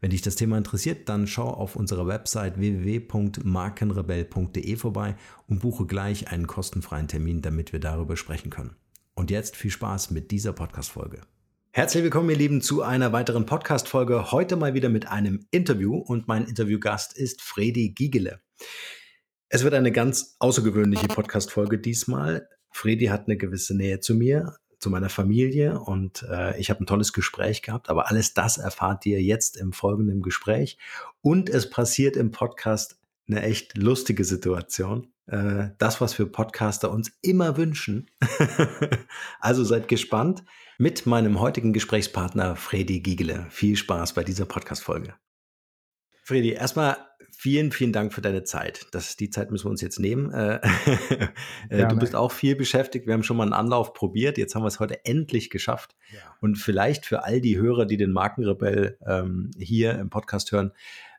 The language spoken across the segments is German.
Wenn dich das Thema interessiert, dann schau auf unserer Website www.markenrebell.de vorbei und buche gleich einen kostenfreien Termin, damit wir darüber sprechen können. Und jetzt viel Spaß mit dieser Podcast-Folge. Herzlich willkommen, ihr Lieben, zu einer weiteren Podcast-Folge. Heute mal wieder mit einem Interview und mein Interviewgast ist Fredi Giegele. Es wird eine ganz außergewöhnliche Podcast-Folge diesmal. Fredi hat eine gewisse Nähe zu mir, zu meiner Familie und äh, ich habe ein tolles Gespräch gehabt. Aber alles das erfahrt ihr jetzt im folgenden Gespräch. Und es passiert im Podcast eine echt lustige Situation. Äh, das, was wir Podcaster uns immer wünschen. also seid gespannt mit meinem heutigen Gesprächspartner Fredi Giegele. Viel Spaß bei dieser Podcast-Folge. Fredi, erstmal vielen, vielen Dank für deine Zeit. Das, die Zeit müssen wir uns jetzt nehmen. Äh, äh du bist auch viel beschäftigt. Wir haben schon mal einen Anlauf probiert. Jetzt haben wir es heute endlich geschafft. Ja. Und vielleicht für all die Hörer, die den Markenrebell ähm, hier im Podcast hören,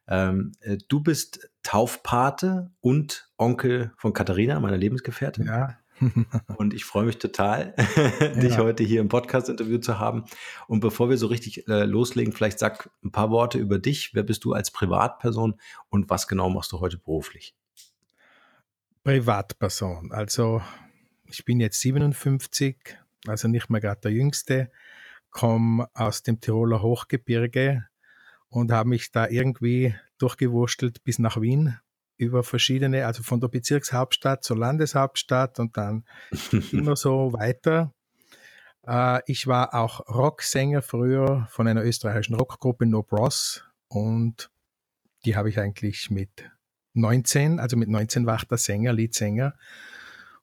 ähm, äh, du bist Taufpate und Onkel von Katharina, meiner Lebensgefährtin. Ja, und ich freue mich total, dich ja. heute hier im Podcast-Interview zu haben. Und bevor wir so richtig äh, loslegen, vielleicht sag ein paar Worte über dich. Wer bist du als Privatperson und was genau machst du heute beruflich? Privatperson. Also ich bin jetzt 57, also nicht mehr gerade der Jüngste, komme aus dem Tiroler Hochgebirge und habe mich da irgendwie durchgewurstelt bis nach Wien über verschiedene, also von der Bezirkshauptstadt zur Landeshauptstadt und dann immer so weiter. Äh, ich war auch Rocksänger früher von einer österreichischen Rockgruppe No Bros und die habe ich eigentlich mit 19, also mit 19 war ich der Sänger, Leadsänger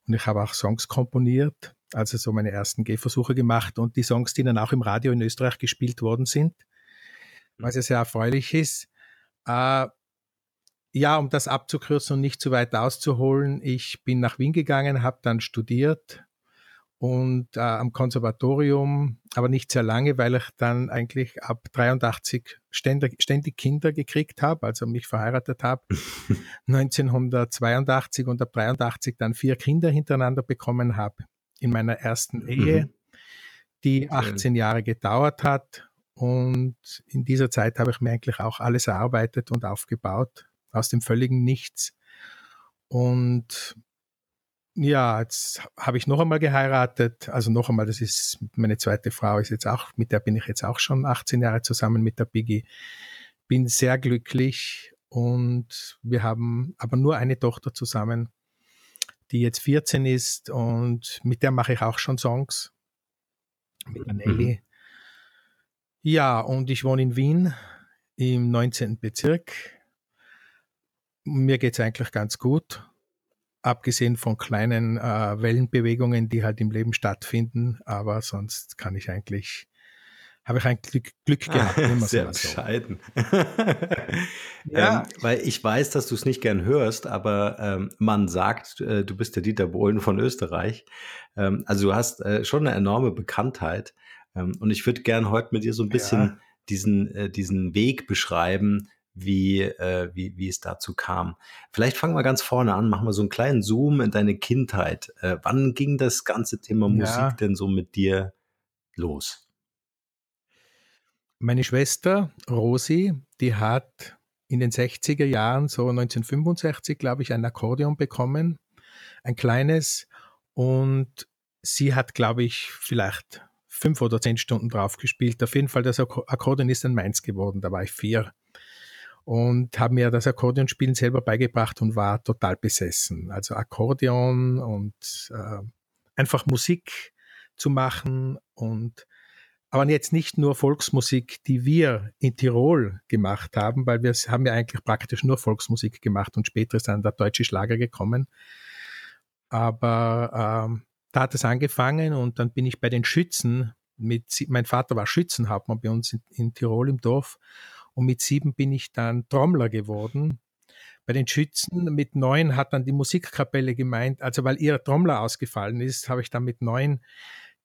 und ich habe auch Songs komponiert, also so meine ersten Gehversuche gemacht und die Songs, die dann auch im Radio in Österreich gespielt worden sind, was ja sehr erfreulich ist. Äh, ja, um das abzukürzen und nicht zu weit auszuholen, ich bin nach Wien gegangen, habe dann studiert und äh, am Konservatorium, aber nicht sehr lange, weil ich dann eigentlich ab 83 ständig, ständig Kinder gekriegt habe, also mich verheiratet habe. 1982 und ab 83 dann vier Kinder hintereinander bekommen habe in meiner ersten Ehe, mhm. die 18 Jahre gedauert hat. Und in dieser Zeit habe ich mir eigentlich auch alles erarbeitet und aufgebaut, aus dem völligen Nichts. Und ja, jetzt habe ich noch einmal geheiratet. Also noch einmal, das ist meine zweite Frau, ist jetzt auch, mit der bin ich jetzt auch schon 18 Jahre zusammen mit der Biggie. Bin sehr glücklich und wir haben aber nur eine Tochter zusammen, die jetzt 14 ist und mit der mache ich auch schon Songs. Mit der Nelly. Mhm. Ja, und ich wohne in Wien im 19. Bezirk mir geht's eigentlich ganz gut, abgesehen von kleinen äh, Wellenbewegungen, die halt im Leben stattfinden, aber sonst kann ich eigentlich habe ich ein Glück, Glück gehabt. Ah, sehr bescheiden. ja. Ähm, weil ich weiß, dass du es nicht gern hörst, aber ähm, man sagt, äh, du bist der Dieter Bohlen von Österreich. Ähm, also du hast äh, schon eine enorme Bekanntheit. Ähm, und ich würde gern heute mit dir so ein bisschen ja. diesen, äh, diesen Weg beschreiben, wie, äh, wie, wie es dazu kam. Vielleicht fangen wir ganz vorne an, machen wir so einen kleinen Zoom in deine Kindheit. Äh, wann ging das ganze Thema Musik ja. denn so mit dir los? Meine Schwester Rosi, die hat in den 60er Jahren, so 1965, glaube ich, ein Akkordeon bekommen, ein kleines. Und sie hat, glaube ich, vielleicht fünf oder zehn Stunden drauf gespielt. Auf jeden Fall, das Akkordeon ist dann meins geworden, da war ich vier. Und habe mir das Akkordeonspielen selber beigebracht und war total besessen. Also Akkordeon und äh, einfach Musik zu machen und aber jetzt nicht nur Volksmusik, die wir in Tirol gemacht haben, weil wir haben ja eigentlich praktisch nur Volksmusik gemacht und später ist dann der deutsche Schlager gekommen. Aber ähm, da hat es angefangen und dann bin ich bei den Schützen mit, mein Vater war Schützenhauptmann bei uns in, in Tirol im Dorf und mit sieben bin ich dann Trommler geworden. Bei den Schützen mit neun hat dann die Musikkapelle gemeint, also weil ihr Trommler ausgefallen ist, habe ich dann mit neun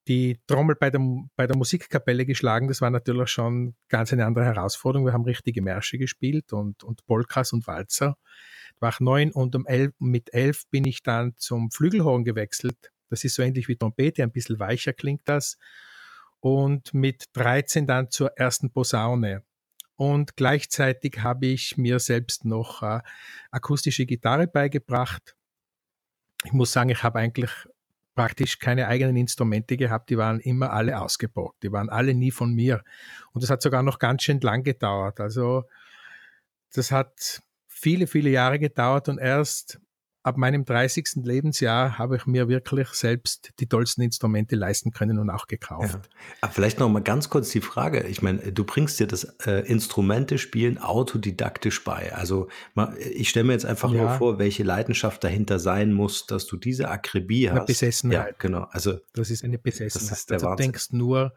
die Trommel bei der, bei der Musikkapelle geschlagen. Das war natürlich schon ganz eine andere Herausforderung. Wir haben richtige Märsche gespielt und, und Polkas und Walzer. War neun und um elf, mit elf bin ich dann zum Flügelhorn gewechselt. Das ist so ähnlich wie Trompete, ein bisschen weicher klingt das. Und mit 13 dann zur ersten Posaune. Und gleichzeitig habe ich mir selbst noch äh, akustische Gitarre beigebracht. Ich muss sagen, ich habe eigentlich praktisch keine eigenen Instrumente gehabt, die waren immer alle ausgeborgt, die waren alle nie von mir. Und das hat sogar noch ganz schön lang gedauert. Also das hat viele, viele Jahre gedauert und erst ab meinem 30. Lebensjahr habe ich mir wirklich selbst die tollsten Instrumente leisten können und auch gekauft. Ja. Aber vielleicht noch mal ganz kurz die Frage. Ich meine, du bringst dir das äh, Instrumente spielen autodidaktisch bei. Also ich stelle mir jetzt einfach ja. nur vor, welche Leidenschaft dahinter sein muss, dass du diese Akribie hast. Eine Besessenheit. Ja, genau. Also das ist eine Besessenheit. Das ist der also, du denkst nur,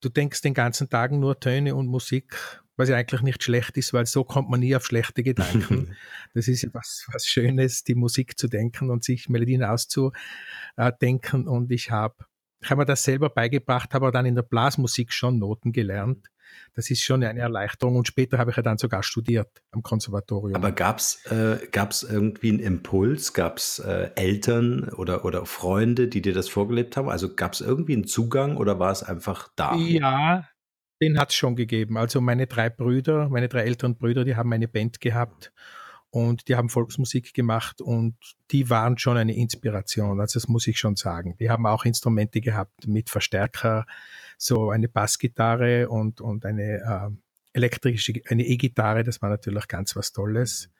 du denkst den ganzen Tag nur Töne und Musik was ja eigentlich nicht schlecht ist, weil so kommt man nie auf schlechte Gedanken. das ist ja was, was Schönes, die Musik zu denken und sich Melodien auszudenken. Und ich habe ich habe mir das selber beigebracht, habe dann in der Blasmusik schon Noten gelernt. Das ist schon eine Erleichterung und später habe ich ja dann sogar studiert am Konservatorium. Aber gab es äh, gab's irgendwie einen Impuls? Gab es äh, Eltern oder, oder Freunde, die dir das vorgelebt haben? Also gab es irgendwie einen Zugang oder war es einfach da? Ja, den hat es schon gegeben. Also meine drei Brüder, meine drei älteren Brüder, die haben eine Band gehabt und die haben Volksmusik gemacht und die waren schon eine Inspiration. Also das muss ich schon sagen. Die haben auch Instrumente gehabt mit Verstärker, so eine Bassgitarre und, und eine äh, elektrische, eine E-Gitarre. Das war natürlich ganz was Tolles.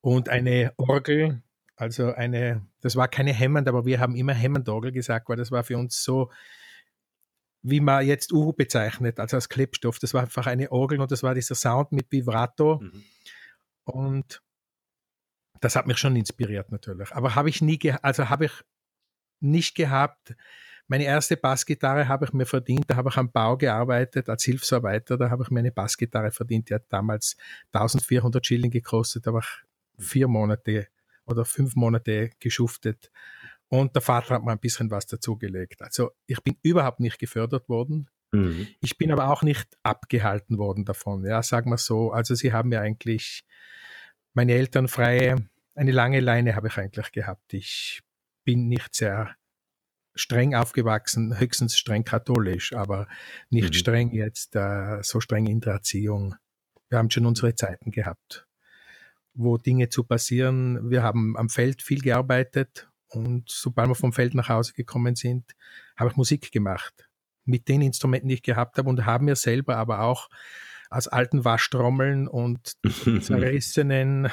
Und eine Orgel, also eine, das war keine Hammond, aber wir haben immer Hammond-Orgel gesagt, weil das war für uns so wie man jetzt Uhu bezeichnet, also als Klebstoff. Das war einfach eine Orgel und das war dieser Sound mit Vibrato. Mhm. Und das hat mich schon inspiriert natürlich. Aber habe ich nie, also habe ich nicht gehabt. Meine erste Bassgitarre habe ich mir verdient, da habe ich am Bau gearbeitet als Hilfsarbeiter, da habe ich mir eine Bassgitarre verdient, die hat damals 1400 Schilling gekostet, da habe ich vier Monate oder fünf Monate geschuftet und der Vater hat mir ein bisschen was dazugelegt. Also ich bin überhaupt nicht gefördert worden. Mhm. Ich bin aber auch nicht abgehalten worden davon. Ja, sagen wir so. Also sie haben mir eigentlich meine Eltern freie, eine lange Leine habe ich eigentlich gehabt. Ich bin nicht sehr streng aufgewachsen, höchstens streng katholisch, aber nicht mhm. streng jetzt, äh, so streng in der Erziehung. Wir haben schon unsere Zeiten gehabt, wo Dinge zu passieren. Wir haben am Feld viel gearbeitet und sobald wir vom Feld nach Hause gekommen sind, habe ich Musik gemacht. Mit den Instrumenten, die ich gehabt habe und habe mir selber aber auch aus alten Waschtrommeln und zerrissenen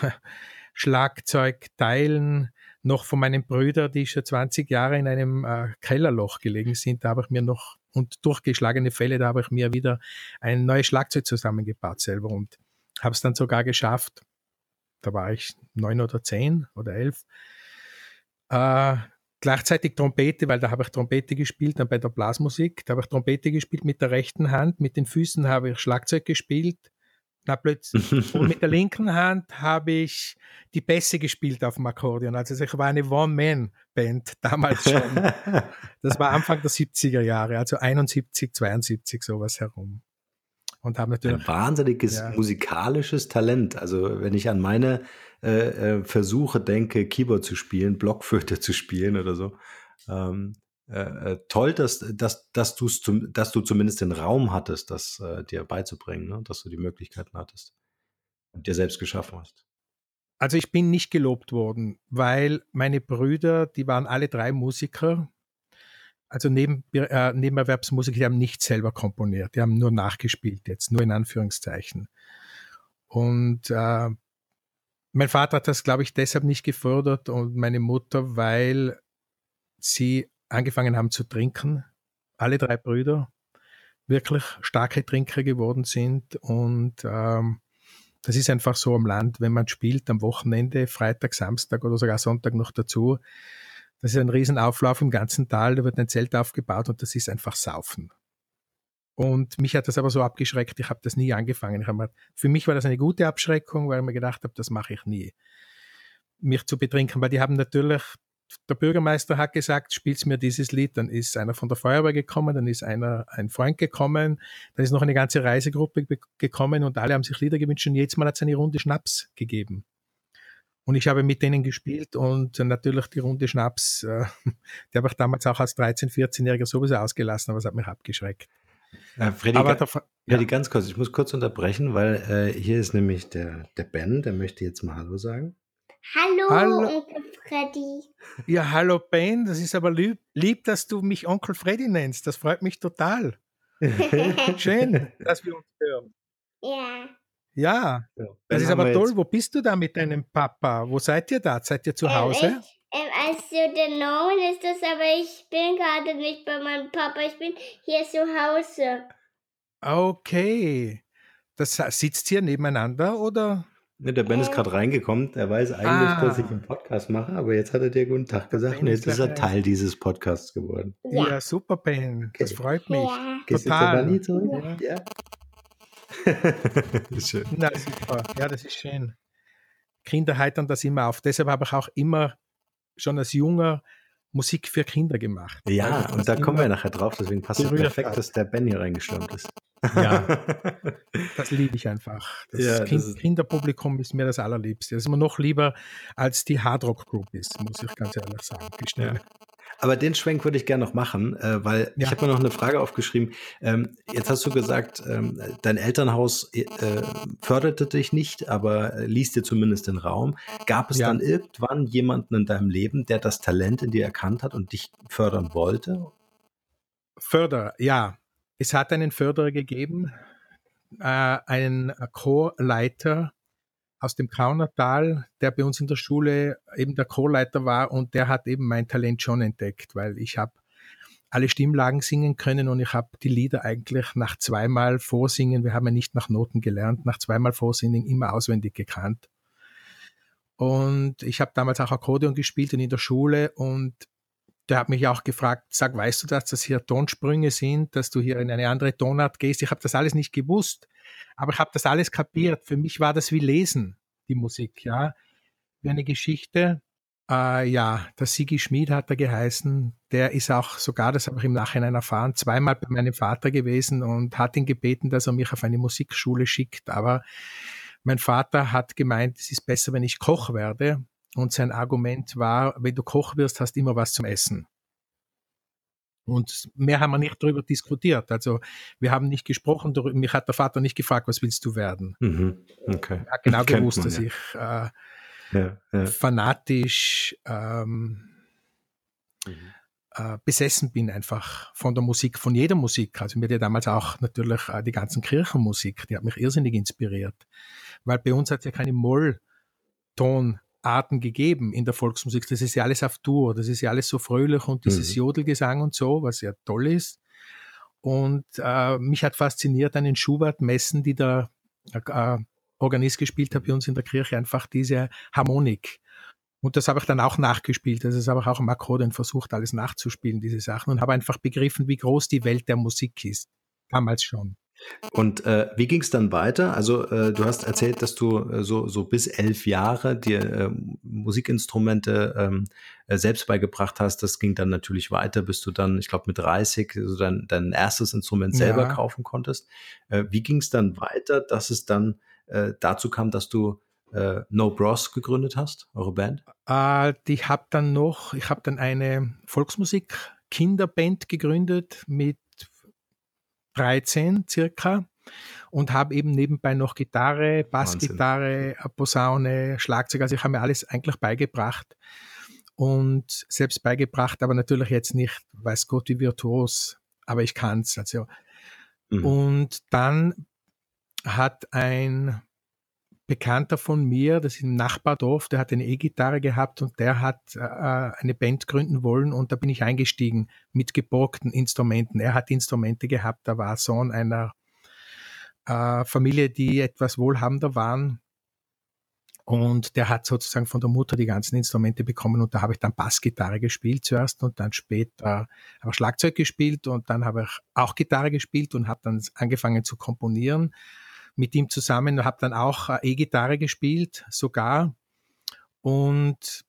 Schlagzeugteilen noch von meinen Brüdern, die schon 20 Jahre in einem äh, Kellerloch gelegen sind, da habe ich mir noch und durchgeschlagene Fälle, da habe ich mir wieder ein neues Schlagzeug zusammengebaut selber und habe es dann sogar geschafft. Da war ich neun oder zehn oder elf, äh, gleichzeitig Trompete, weil da habe ich Trompete gespielt, dann bei der Blasmusik, da habe ich Trompete gespielt mit der rechten Hand, mit den Füßen habe ich Schlagzeug gespielt. Na, plötzlich. Und mit der linken Hand habe ich die Bässe gespielt auf dem Akkordeon. Also ich war eine One-Man-Band damals schon. das war Anfang der 70er Jahre, also 71, 72 sowas herum. Und haben natürlich ein wahnsinniges ja. musikalisches Talent. Also wenn ich an meine äh, äh, Versuche denke, Keyboard zu spielen, Blockflöte zu spielen oder so. Ähm, äh, äh toll, dass, dass, dass, du's zum, dass du zumindest den Raum hattest, das äh, dir beizubringen, ne? dass du die Möglichkeiten hattest und dir selbst geschaffen hast. Also ich bin nicht gelobt worden, weil meine Brüder, die waren alle drei Musiker, also neben, äh, Nebenerwerbsmusiker, die haben nicht selber komponiert, die haben nur nachgespielt jetzt, nur in Anführungszeichen. Und äh, mein Vater hat das, glaube ich, deshalb nicht gefördert und meine Mutter, weil sie angefangen haben zu trinken. Alle drei Brüder wirklich starke Trinker geworden sind und ähm, das ist einfach so am Land, wenn man spielt am Wochenende, Freitag, Samstag oder sogar Sonntag noch dazu. Das ist ein Riesenauflauf im ganzen Tal, da wird ein Zelt aufgebaut und das ist einfach Saufen. Und mich hat das aber so abgeschreckt, ich habe das nie angefangen. Ich mal, für mich war das eine gute Abschreckung, weil ich mir gedacht habe, das mache ich nie. Mich zu betrinken, weil die haben natürlich, der Bürgermeister hat gesagt, spielst mir dieses Lied, dann ist einer von der Feuerwehr gekommen, dann ist einer, ein Freund gekommen, dann ist noch eine ganze Reisegruppe gekommen und alle haben sich Lieder gewünscht und jedes Mal hat es eine Runde Schnaps gegeben. Und ich habe mit denen gespielt und natürlich die Runde Schnaps, äh, die habe ich damals auch als 13-, 14-Jähriger sowieso ausgelassen, aber es hat mich abgeschreckt. Äh, Freddy, Aber da, Freddy, ja. ganz kurz, ich muss kurz unterbrechen, weil äh, hier ist nämlich der, der Ben, der möchte jetzt mal Hallo sagen. Hallo, hallo, Onkel Freddy. Ja, hallo Ben, das ist aber lieb, lieb, dass du mich Onkel Freddy nennst. Das freut mich total. Schön, dass wir uns hören. Ja. Ja, ja das ist aber toll. Wo bist du da mit deinem Papa? Wo seid ihr da? Seid ihr zu ähm, Hause? Ich, ähm, also der Norman ist das, aber ich bin gerade nicht bei meinem Papa. Ich bin hier zu Hause. Okay. Das sitzt hier nebeneinander oder? Ne, der Ben ist gerade reingekommen. Er weiß eigentlich, ah. dass ich einen Podcast mache, aber jetzt hat er dir guten Tag gesagt und jetzt ist er Teil dieses Podcasts geworden. Ja, ja super, Ben. Das okay. freut mich. Ja. Gehst Total. du nie zurück? Ja. ja. Schön. Na, super. Ja, das ist schön. Kinder heitern das immer auf. Deshalb habe ich auch immer schon als junger Musik für Kinder gemacht. Ja, und da kommen wir nachher drauf, deswegen passt es perfekt, dass der Ben hier reingestürmt ist. Ja, das liebe ich einfach. Das, ja, kind, das Kinderpublikum ist mir das allerliebste. Das ist mir noch lieber als die Hardrock Group ist, muss ich ganz ehrlich sagen. Ja. Aber den Schwenk würde ich gerne noch machen, äh, weil ja. ich habe mir noch eine Frage aufgeschrieben. Ähm, jetzt hast du gesagt, ähm, dein Elternhaus äh, förderte dich nicht, aber ließ dir zumindest den Raum. Gab es ja. dann irgendwann jemanden in deinem Leben, der das Talent in dir erkannt hat und dich fördern wollte? Förderer, ja. Es hat einen Förderer gegeben, äh, einen Chorleiter, aus dem Kaunertal, der bei uns in der Schule eben der Chorleiter war und der hat eben mein Talent schon entdeckt, weil ich habe alle Stimmlagen singen können und ich habe die Lieder eigentlich nach zweimal Vorsingen, wir haben ja nicht nach Noten gelernt, nach zweimal Vorsingen immer auswendig gekannt. Und ich habe damals auch Akkordeon gespielt und in der Schule und der hat mich auch gefragt, sag, weißt du, dass das hier Tonsprünge sind, dass du hier in eine andere Tonart gehst? Ich habe das alles nicht gewusst. Aber ich habe das alles kapiert. Für mich war das wie Lesen, die Musik, ja. Wie eine Geschichte. Äh, ja, der Sigi Schmid hat er geheißen. Der ist auch sogar, das habe ich im Nachhinein erfahren, zweimal bei meinem Vater gewesen und hat ihn gebeten, dass er mich auf eine Musikschule schickt. Aber mein Vater hat gemeint, es ist besser, wenn ich Koch werde. Und sein Argument war, wenn du Koch wirst, hast du immer was zum Essen. Und mehr haben wir nicht darüber diskutiert. Also wir haben nicht gesprochen, darüber. mich hat der Vater nicht gefragt, was willst du werden. Mhm. Okay. Er hat genau gewusst, man, dass ja. ich äh, ja, ja. fanatisch ähm, mhm. äh, besessen bin einfach von der Musik, von jeder Musik. Also mir hat ja damals auch natürlich äh, die ganzen Kirchenmusik, die hat mich irrsinnig inspiriert. Weil bei uns hat es ja keine Mollton Arten gegeben in der Volksmusik. Das ist ja alles auf Tour, das ist ja alles so fröhlich und dieses mhm. Jodelgesang und so, was ja toll ist. Und äh, mich hat fasziniert an den Schubert-Messen, die der äh, Organist gespielt hat bei uns in der Kirche, einfach diese Harmonik. Und das habe ich dann auch nachgespielt. Also das habe ich auch am Akkordeon versucht, alles nachzuspielen, diese Sachen, und habe einfach begriffen, wie groß die Welt der Musik ist. Damals schon. Und äh, wie ging es dann weiter? Also äh, du hast erzählt, dass du äh, so, so bis elf Jahre dir äh, Musikinstrumente ähm, äh, selbst beigebracht hast. Das ging dann natürlich weiter, bis du dann, ich glaube, mit 30 also dein, dein erstes Instrument selber ja. kaufen konntest. Äh, wie ging es dann weiter, dass es dann äh, dazu kam, dass du äh, No Bros gegründet hast, eure Band? Äh, ich habe dann noch, ich habe dann eine Volksmusik Kinderband gegründet mit 13 circa und habe eben nebenbei noch Gitarre, Bassgitarre, Posaune, Schlagzeug. Also ich habe mir alles eigentlich beigebracht und selbst beigebracht, aber natürlich jetzt nicht, weiß Gott wie virtuos, aber ich kann es. Also. Mhm. Und dann hat ein Bekannter von mir, das ist im Nachbardorf, der hat eine E-Gitarre gehabt und der hat äh, eine Band gründen wollen und da bin ich eingestiegen mit geborgten Instrumenten. Er hat Instrumente gehabt, da war Sohn einer äh, Familie, die etwas wohlhabender waren und der hat sozusagen von der Mutter die ganzen Instrumente bekommen und da habe ich dann Bassgitarre gespielt zuerst und dann später ich Schlagzeug gespielt und dann habe ich auch Gitarre gespielt und habe dann angefangen zu komponieren mit ihm zusammen, habe dann auch äh, E-Gitarre gespielt, sogar. Und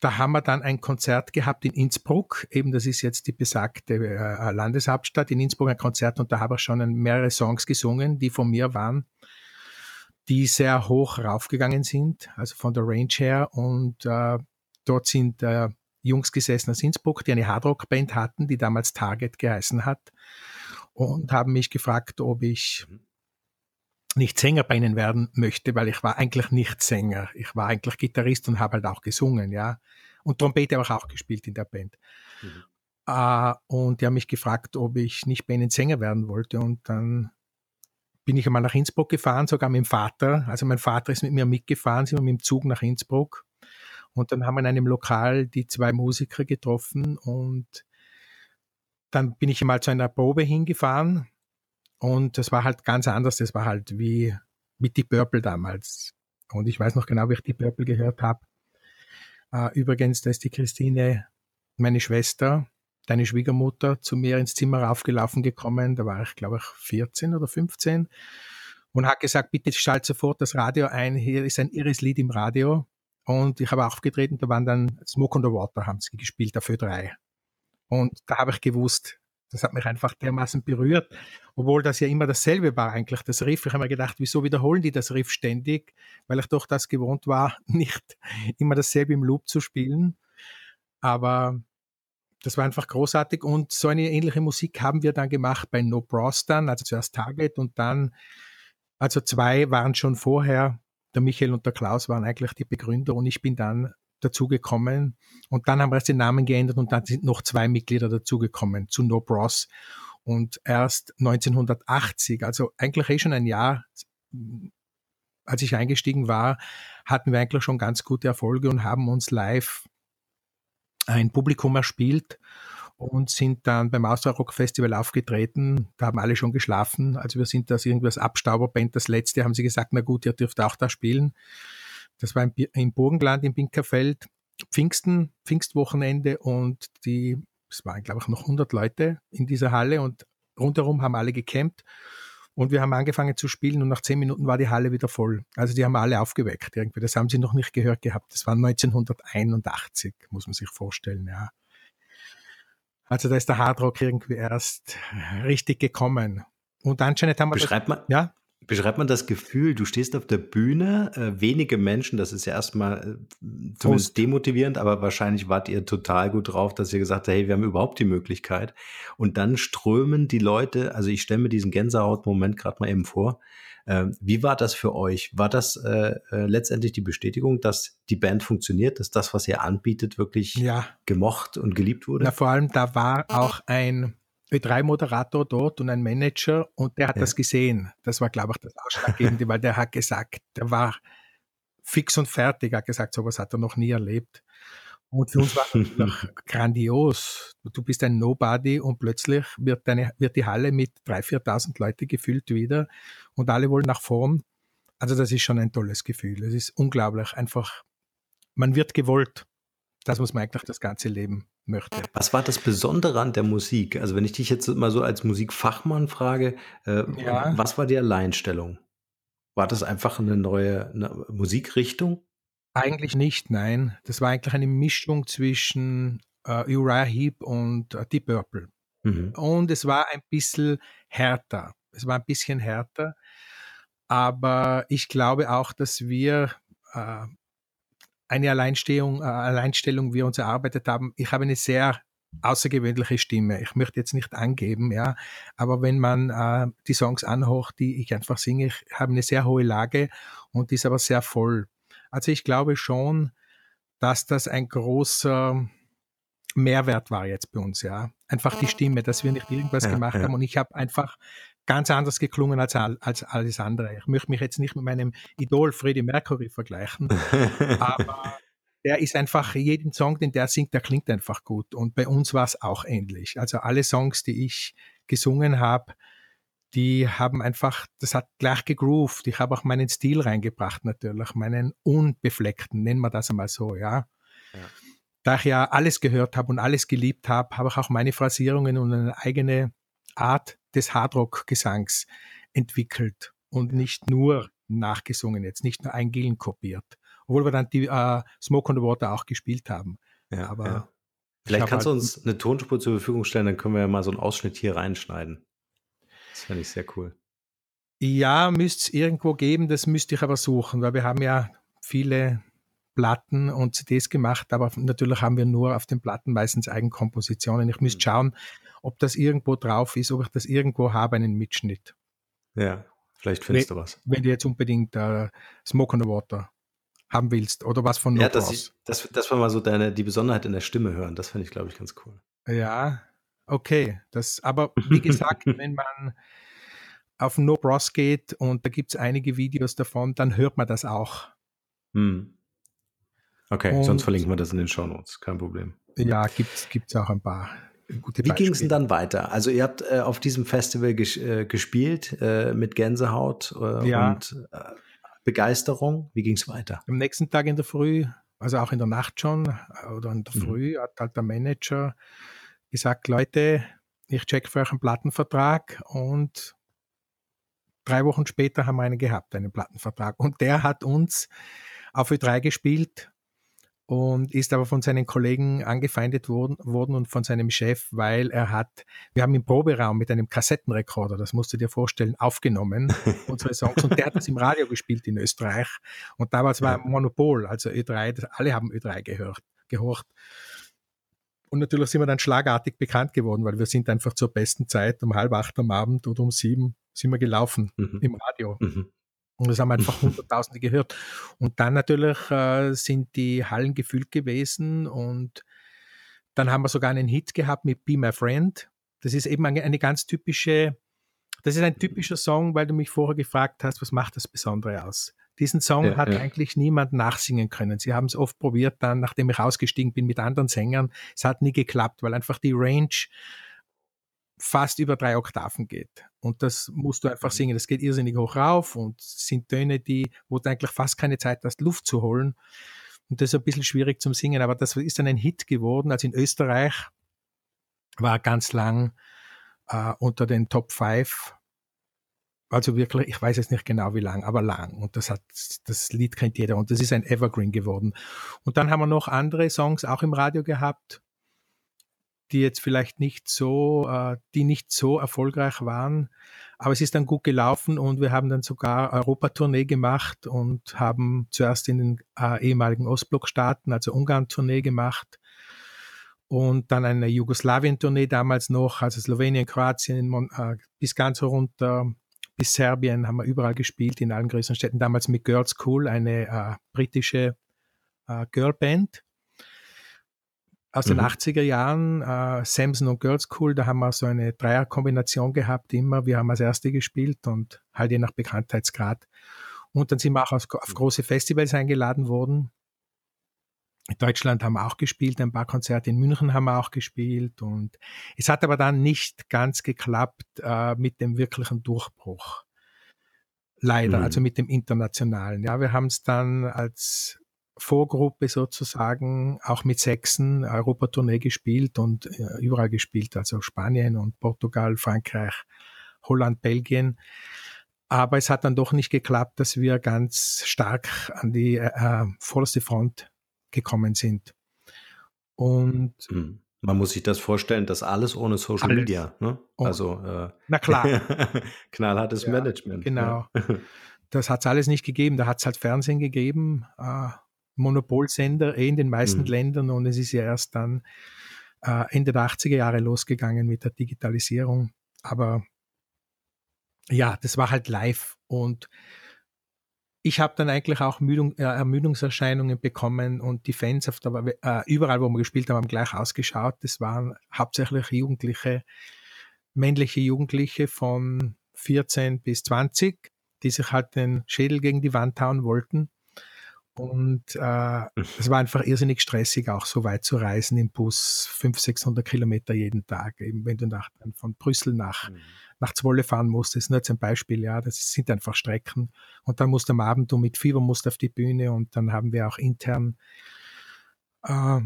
da haben wir dann ein Konzert gehabt in Innsbruck, eben das ist jetzt die besagte äh, Landeshauptstadt, in Innsbruck ein Konzert. Und da habe ich schon mehrere Songs gesungen, die von mir waren, die sehr hoch raufgegangen sind, also von der Range her. Und äh, dort sind äh, Jungs gesessen aus Innsbruck, die eine Hardrock-Band hatten, die damals Target geheißen hat und haben mich gefragt, ob ich mhm nicht Sänger bei ihnen werden möchte, weil ich war eigentlich nicht Sänger. Ich war eigentlich Gitarrist und habe halt auch gesungen, ja. Und Trompete habe ich auch gespielt in der Band. Mhm. Uh, und die haben mich gefragt, ob ich nicht bei ihnen Sänger werden wollte. Und dann bin ich einmal nach Innsbruck gefahren, sogar mit dem Vater. Also mein Vater ist mit mir mitgefahren, sind wir mit dem Zug nach Innsbruck. Und dann haben wir in einem Lokal die zwei Musiker getroffen und dann bin ich einmal zu einer Probe hingefahren und das war halt ganz anders. Das war halt wie mit die Purple damals. Und ich weiß noch genau, wie ich die Purple gehört habe. Äh, übrigens, da ist die Christine, meine Schwester, deine Schwiegermutter, zu mir ins Zimmer raufgelaufen gekommen. Da war ich, glaube ich, 14 oder 15 und hat gesagt, bitte schalt sofort das Radio ein. Hier ist ein irres Lied im Radio. Und ich habe aufgetreten, da waren dann Smoke on the Water, haben sie gespielt, dafür drei. Und da habe ich gewusst, das hat mich einfach dermaßen berührt, obwohl das ja immer dasselbe war eigentlich, das Riff. Ich habe mir gedacht, wieso wiederholen die das Riff ständig? Weil ich doch das gewohnt war, nicht immer dasselbe im Loop zu spielen. Aber das war einfach großartig und so eine ähnliche Musik haben wir dann gemacht bei No Bros dann, also zuerst Target und dann, also zwei waren schon vorher, der Michael und der Klaus waren eigentlich die Begründer und ich bin dann dazugekommen. Und dann haben wir erst den Namen geändert und dann sind noch zwei Mitglieder dazugekommen zu No Bros. Und erst 1980, also eigentlich eh schon ein Jahr, als ich eingestiegen war, hatten wir eigentlich schon ganz gute Erfolge und haben uns live ein Publikum erspielt und sind dann beim Austria Rock Festival aufgetreten. Da haben alle schon geschlafen. Also wir sind das irgendwas Abstauberband. Das letzte haben sie gesagt, na gut, ihr dürft auch da spielen. Das war im, Burgenland, im Binkerfeld, Pfingsten, Pfingstwochenende und die, es waren glaube ich noch 100 Leute in dieser Halle und rundherum haben alle gecampt und wir haben angefangen zu spielen und nach zehn Minuten war die Halle wieder voll. Also die haben alle aufgeweckt irgendwie. Das haben sie noch nicht gehört gehabt. Das war 1981, muss man sich vorstellen, ja. Also da ist der Hardrock irgendwie erst richtig gekommen. Und anscheinend haben wir. Beschreibt das, man, ja? Beschreibt man das Gefühl, du stehst auf der Bühne, äh, wenige Menschen, das ist ja erstmal äh, zumindest demotivierend, aber wahrscheinlich wart ihr total gut drauf, dass ihr gesagt habt, hey, wir haben überhaupt die Möglichkeit. Und dann strömen die Leute, also ich stelle mir diesen Gänsehaut-Moment gerade mal eben vor. Äh, wie war das für euch? War das äh, äh, letztendlich die Bestätigung, dass die Band funktioniert, dass das, was ihr anbietet, wirklich ja. gemocht und geliebt wurde? Na, vor allem, da war auch ein Ö3-Moderator dort und ein Manager und der hat ja. das gesehen. Das war, glaube ich, das Ausschlaggebende, weil der hat gesagt, der war fix und fertig, hat gesagt, sowas hat er noch nie erlebt. Und für uns war das grandios. Du bist ein Nobody und plötzlich wird, deine, wird die Halle mit 3.000, 4.000 Leute gefüllt wieder und alle wollen nach vorn. Also das ist schon ein tolles Gefühl. Es ist unglaublich, einfach man wird gewollt. Das muss man eigentlich das ganze Leben möchte. Was war das Besondere an der Musik? Also wenn ich dich jetzt mal so als Musikfachmann frage, äh, ja. was war die Alleinstellung? War das einfach eine neue eine Musikrichtung? Eigentlich nicht, nein. Das war eigentlich eine Mischung zwischen äh, Uriah Heep und äh, Deep Purple. Mhm. Und es war ein bisschen härter. Es war ein bisschen härter. Aber ich glaube auch, dass wir äh, eine Alleinstellung, äh, Alleinstellung wir uns erarbeitet haben. Ich habe eine sehr außergewöhnliche Stimme. Ich möchte jetzt nicht angeben, ja, aber wenn man äh, die Songs anhört, die ich einfach singe, ich habe eine sehr hohe Lage und die ist aber sehr voll. Also ich glaube schon, dass das ein großer Mehrwert war jetzt bei uns, ja. Einfach die Stimme, dass wir nicht irgendwas ja, gemacht ja. haben und ich habe einfach ganz anders geklungen als, als alles andere. Ich möchte mich jetzt nicht mit meinem Idol Freddie Mercury vergleichen, aber der ist einfach, jeden Song, den der singt, der klingt einfach gut. Und bei uns war es auch ähnlich. Also alle Songs, die ich gesungen habe, die haben einfach, das hat gleich gegroovt. Ich habe auch meinen Stil reingebracht natürlich, meinen unbefleckten, nennen wir das einmal so, ja. ja. Da ich ja alles gehört habe und alles geliebt habe, habe ich auch meine Phrasierungen und eine eigene Art des Hardrock-Gesangs entwickelt und nicht nur nachgesungen, jetzt nicht nur ein Gillen kopiert obwohl wir dann die äh, Smoke on the Water auch gespielt haben. Ja, aber ja. Vielleicht kannst halt du uns eine Tonspur zur Verfügung stellen, dann können wir ja mal so einen Ausschnitt hier reinschneiden. Das fände ich sehr cool. Ja, müsste es irgendwo geben, das müsste ich aber suchen, weil wir haben ja viele Platten und CDs gemacht, aber natürlich haben wir nur auf den Platten meistens Eigenkompositionen. Ich müsste mhm. schauen, ob das irgendwo drauf ist, ob ich das irgendwo habe, einen Mitschnitt. Ja, vielleicht findest wenn, du was. Wenn du jetzt unbedingt äh, Smoke on the Water haben willst oder was von No Ja, dass, ich, dass, dass wir mal so deine, die Besonderheit in der Stimme hören, das finde ich, glaube ich, ganz cool. Ja, okay. Das, aber wie gesagt, wenn man auf No Bros geht und da gibt es einige Videos davon, dann hört man das auch. Hm. Okay, und, sonst verlinken wir das in den Show Notes, kein Problem. Ja, gibt es auch ein paar. Gute Wie ging es denn dann weiter? Also ihr habt äh, auf diesem Festival ges äh, gespielt äh, mit Gänsehaut äh, ja. und äh, Begeisterung? Wie ging es weiter? Am nächsten Tag in der Früh, also auch in der Nacht schon äh, oder in der mhm. Früh, hat halt der Manager gesagt, Leute, ich check für euch einen Plattenvertrag und drei Wochen später haben wir einen gehabt, einen Plattenvertrag. Und der hat uns auf Ö3 gespielt und ist aber von seinen Kollegen angefeindet worden, worden und von seinem Chef, weil er hat, wir haben im Proberaum mit einem Kassettenrekorder, das musst du dir vorstellen, aufgenommen, unsere Songs, und der hat das im Radio gespielt in Österreich. Und damals war. Monopol, also Ö3, alle haben Ö3 gehört, gehorcht. Und natürlich sind wir dann schlagartig bekannt geworden, weil wir sind einfach zur besten Zeit um halb acht am Abend oder um sieben sind wir gelaufen mhm. im Radio. Mhm. Und das haben einfach Hunderttausende gehört. Und dann natürlich äh, sind die Hallen gefüllt gewesen und dann haben wir sogar einen Hit gehabt mit Be My Friend. Das ist eben eine, eine ganz typische, das ist ein typischer Song, weil du mich vorher gefragt hast, was macht das Besondere aus? Diesen Song ja, hat ja. eigentlich niemand nachsingen können. Sie haben es oft probiert, dann, nachdem ich ausgestiegen bin mit anderen Sängern. Es hat nie geklappt, weil einfach die Range fast über drei Oktaven geht. Und das musst du einfach mhm. singen. Das geht irrsinnig hoch rauf und sind Töne, die, wo du eigentlich fast keine Zeit hast, Luft zu holen. Und das ist ein bisschen schwierig zum Singen, aber das ist dann ein Hit geworden. Also in Österreich war ganz lang äh, unter den Top 5. Also wirklich, ich weiß jetzt nicht genau wie lang, aber lang. Und das hat, das Lied kennt jeder und das ist ein Evergreen geworden. Und dann haben wir noch andere Songs auch im Radio gehabt die jetzt vielleicht nicht so, äh, die nicht so erfolgreich waren. Aber es ist dann gut gelaufen und wir haben dann sogar Europatournee gemacht und haben zuerst in den äh, ehemaligen Ostblockstaaten, also Ungarn-Tournee gemacht und dann eine Jugoslawien-Tournee damals noch, also Slowenien, Kroatien, äh, bis ganz runter bis Serbien haben wir überall gespielt, in allen größeren Städten. Damals mit Girls Cool, eine britische Girlband aus den 80er mhm. Jahren, äh, Samson und Girls School, da haben wir so eine Dreierkombination gehabt, immer. Wir haben als Erste gespielt und halt je nach Bekanntheitsgrad. Und dann sind wir auch auf, auf große Festivals eingeladen worden. In Deutschland haben wir auch gespielt, ein paar Konzerte in München haben wir auch gespielt und es hat aber dann nicht ganz geklappt äh, mit dem wirklichen Durchbruch. Leider, mhm. also mit dem internationalen. Ja, wir haben es dann als Vorgruppe sozusagen, auch mit Sechsen Europatournee gespielt und äh, überall gespielt, also Spanien und Portugal, Frankreich, Holland, Belgien. Aber es hat dann doch nicht geklappt, dass wir ganz stark an die äh, äh vorderste Front gekommen sind. Und hm. man muss sich das vorstellen, das alles ohne Social alles. Media. Ne? Also äh, na klar, knallhartes ja, Management. Genau. Ja. Das hat es alles nicht gegeben. Da hat es halt Fernsehen gegeben, äh, Monopolsender eh in den meisten mhm. Ländern und es ist ja erst dann äh, Ende der 80er Jahre losgegangen mit der Digitalisierung. Aber ja, das war halt live und ich habe dann eigentlich auch Müdung, äh, Ermüdungserscheinungen bekommen und die Fans auf der, äh, überall, wo wir gespielt haben, haben gleich ausgeschaut. Das waren hauptsächlich Jugendliche, männliche Jugendliche von 14 bis 20, die sich halt den Schädel gegen die Wand hauen wollten. Und äh, es war einfach irrsinnig stressig, auch so weit zu reisen im Bus, 500, 600 Kilometer jeden Tag, eben wenn du nach, von Brüssel nach, mhm. nach Zwolle fahren musst. Das ist nur jetzt ein Beispiel, ja, das sind einfach Strecken. Und dann musst du am Abend, du mit Fieber musst auf die Bühne und dann haben wir auch intern äh,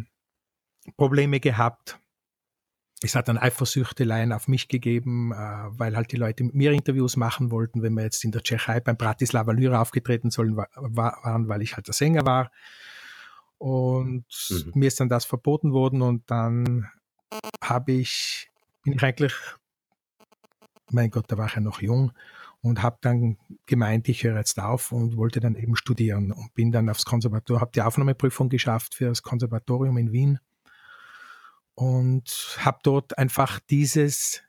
Probleme gehabt es hat dann Eifersüchteleien auf mich gegeben, äh, weil halt die Leute mit mir Interviews machen wollten, wenn wir jetzt in der Tschechei beim Bratislava Lyra aufgetreten sollen, war, waren, weil ich halt der Sänger war. Und mhm. mir ist dann das verboten worden und dann habe ich, bin ich eigentlich, mein Gott, da war ich ja noch jung und habe dann gemeint, ich höre jetzt auf und wollte dann eben studieren und bin dann aufs Konservatorium, habe die Aufnahmeprüfung geschafft für das Konservatorium in Wien und habe dort einfach dieses,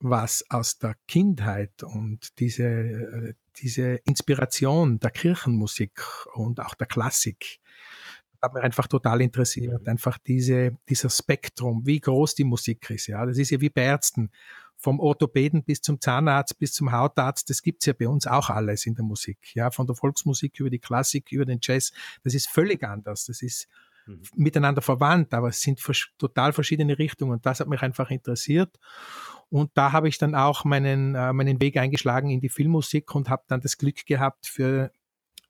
was aus der Kindheit und diese, äh, diese Inspiration der Kirchenmusik und auch der Klassik, hat mich einfach total interessiert. Einfach diese, dieser Spektrum, wie groß die Musik ist. Ja, das ist ja wie bei Ärzten. Vom Orthopäden bis zum Zahnarzt bis zum Hautarzt, das gibt's ja bei uns auch alles in der Musik. Ja, von der Volksmusik über die Klassik, über den Jazz. Das ist völlig anders. Das ist mhm. miteinander verwandt, aber es sind total verschiedene Richtungen und das hat mich einfach interessiert. Und da habe ich dann auch meinen, äh, meinen Weg eingeschlagen in die Filmmusik und habe dann das Glück gehabt für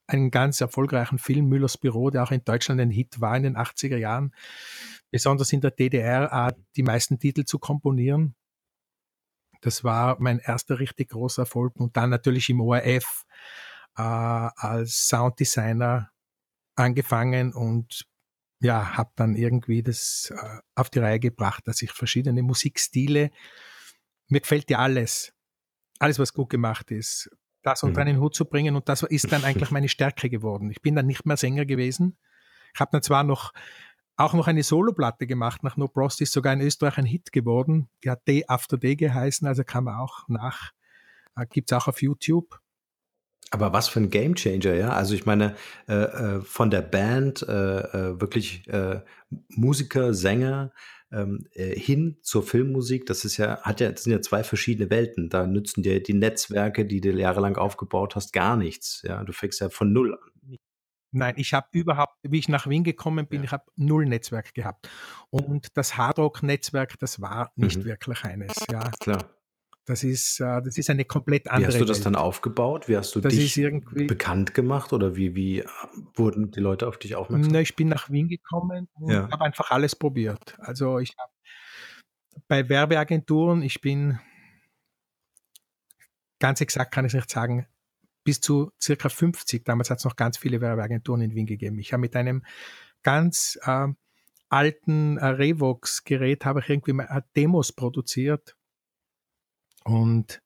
einen ganz erfolgreichen Film, Müllers Büro, der auch in Deutschland ein Hit war in den 80er Jahren, besonders in der DDR, die meisten Titel zu komponieren. Das war mein erster richtig großer Erfolg. Und dann natürlich im ORF äh, als Sounddesigner angefangen und ja, habe dann irgendwie das äh, auf die Reihe gebracht, dass ich verschiedene Musikstile, mir gefällt ja alles, alles, was gut gemacht ist, das unter mhm. einen Hut zu bringen und das ist dann eigentlich meine Stärke geworden. Ich bin dann nicht mehr Sänger gewesen. Ich habe dann zwar noch auch noch eine Soloplatte gemacht nach No Prost, ist sogar in Österreich ein Hit geworden. Die hat Day After Day geheißen, also kann man auch nach, äh, gibt's auch auf YouTube. Aber was für ein Gamechanger, ja? Also ich meine, äh, äh, von der Band äh, äh wirklich äh, Musiker, Sänger ähm, äh, hin zur Filmmusik, das ist ja, hat ja, das sind ja zwei verschiedene Welten. Da nützen dir die Netzwerke, die du jahrelang aufgebaut hast, gar nichts. Ja, du fängst ja von null an. Nein, ich habe überhaupt, wie ich nach Wien gekommen bin, ja. ich habe null Netzwerk gehabt. Und das Hardrock-Netzwerk, das war nicht mhm. wirklich eines. Ja, klar. Das ist, äh, das ist eine komplett andere. Wie hast du das Welt. dann aufgebaut? Wie hast du das dich bekannt gemacht oder wie, wie äh, wurden die Leute auf dich aufmerksam? Na, ich bin nach Wien gekommen und ja. habe einfach alles probiert. Also ich habe bei Werbeagenturen, ich bin ganz exakt kann ich nicht sagen, bis zu circa 50, damals hat es noch ganz viele Werbeagenturen in Wien gegeben. Ich habe mit einem ganz äh, alten äh, Revox-Gerät habe ich irgendwie mal äh, Demos produziert und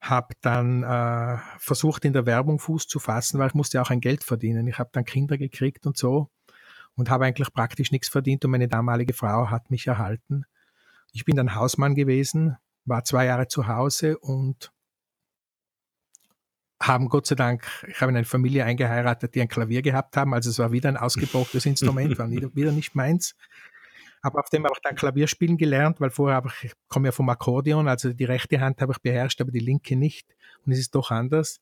habe dann äh, versucht, in der Werbung Fuß zu fassen, weil ich musste auch ein Geld verdienen. Ich habe dann Kinder gekriegt und so und habe eigentlich praktisch nichts verdient und meine damalige Frau hat mich erhalten. Ich bin dann Hausmann gewesen, war zwei Jahre zu Hause und haben Gott sei Dank, ich habe in eine Familie eingeheiratet, die ein Klavier gehabt haben, also es war wieder ein ausgebrauchtes Instrument, war wieder nicht meins habe auf dem auch dann Klavierspielen gelernt, weil vorher habe ich, komme ja vom Akkordeon, also die rechte Hand habe ich beherrscht, aber die linke nicht. Und es ist doch anders.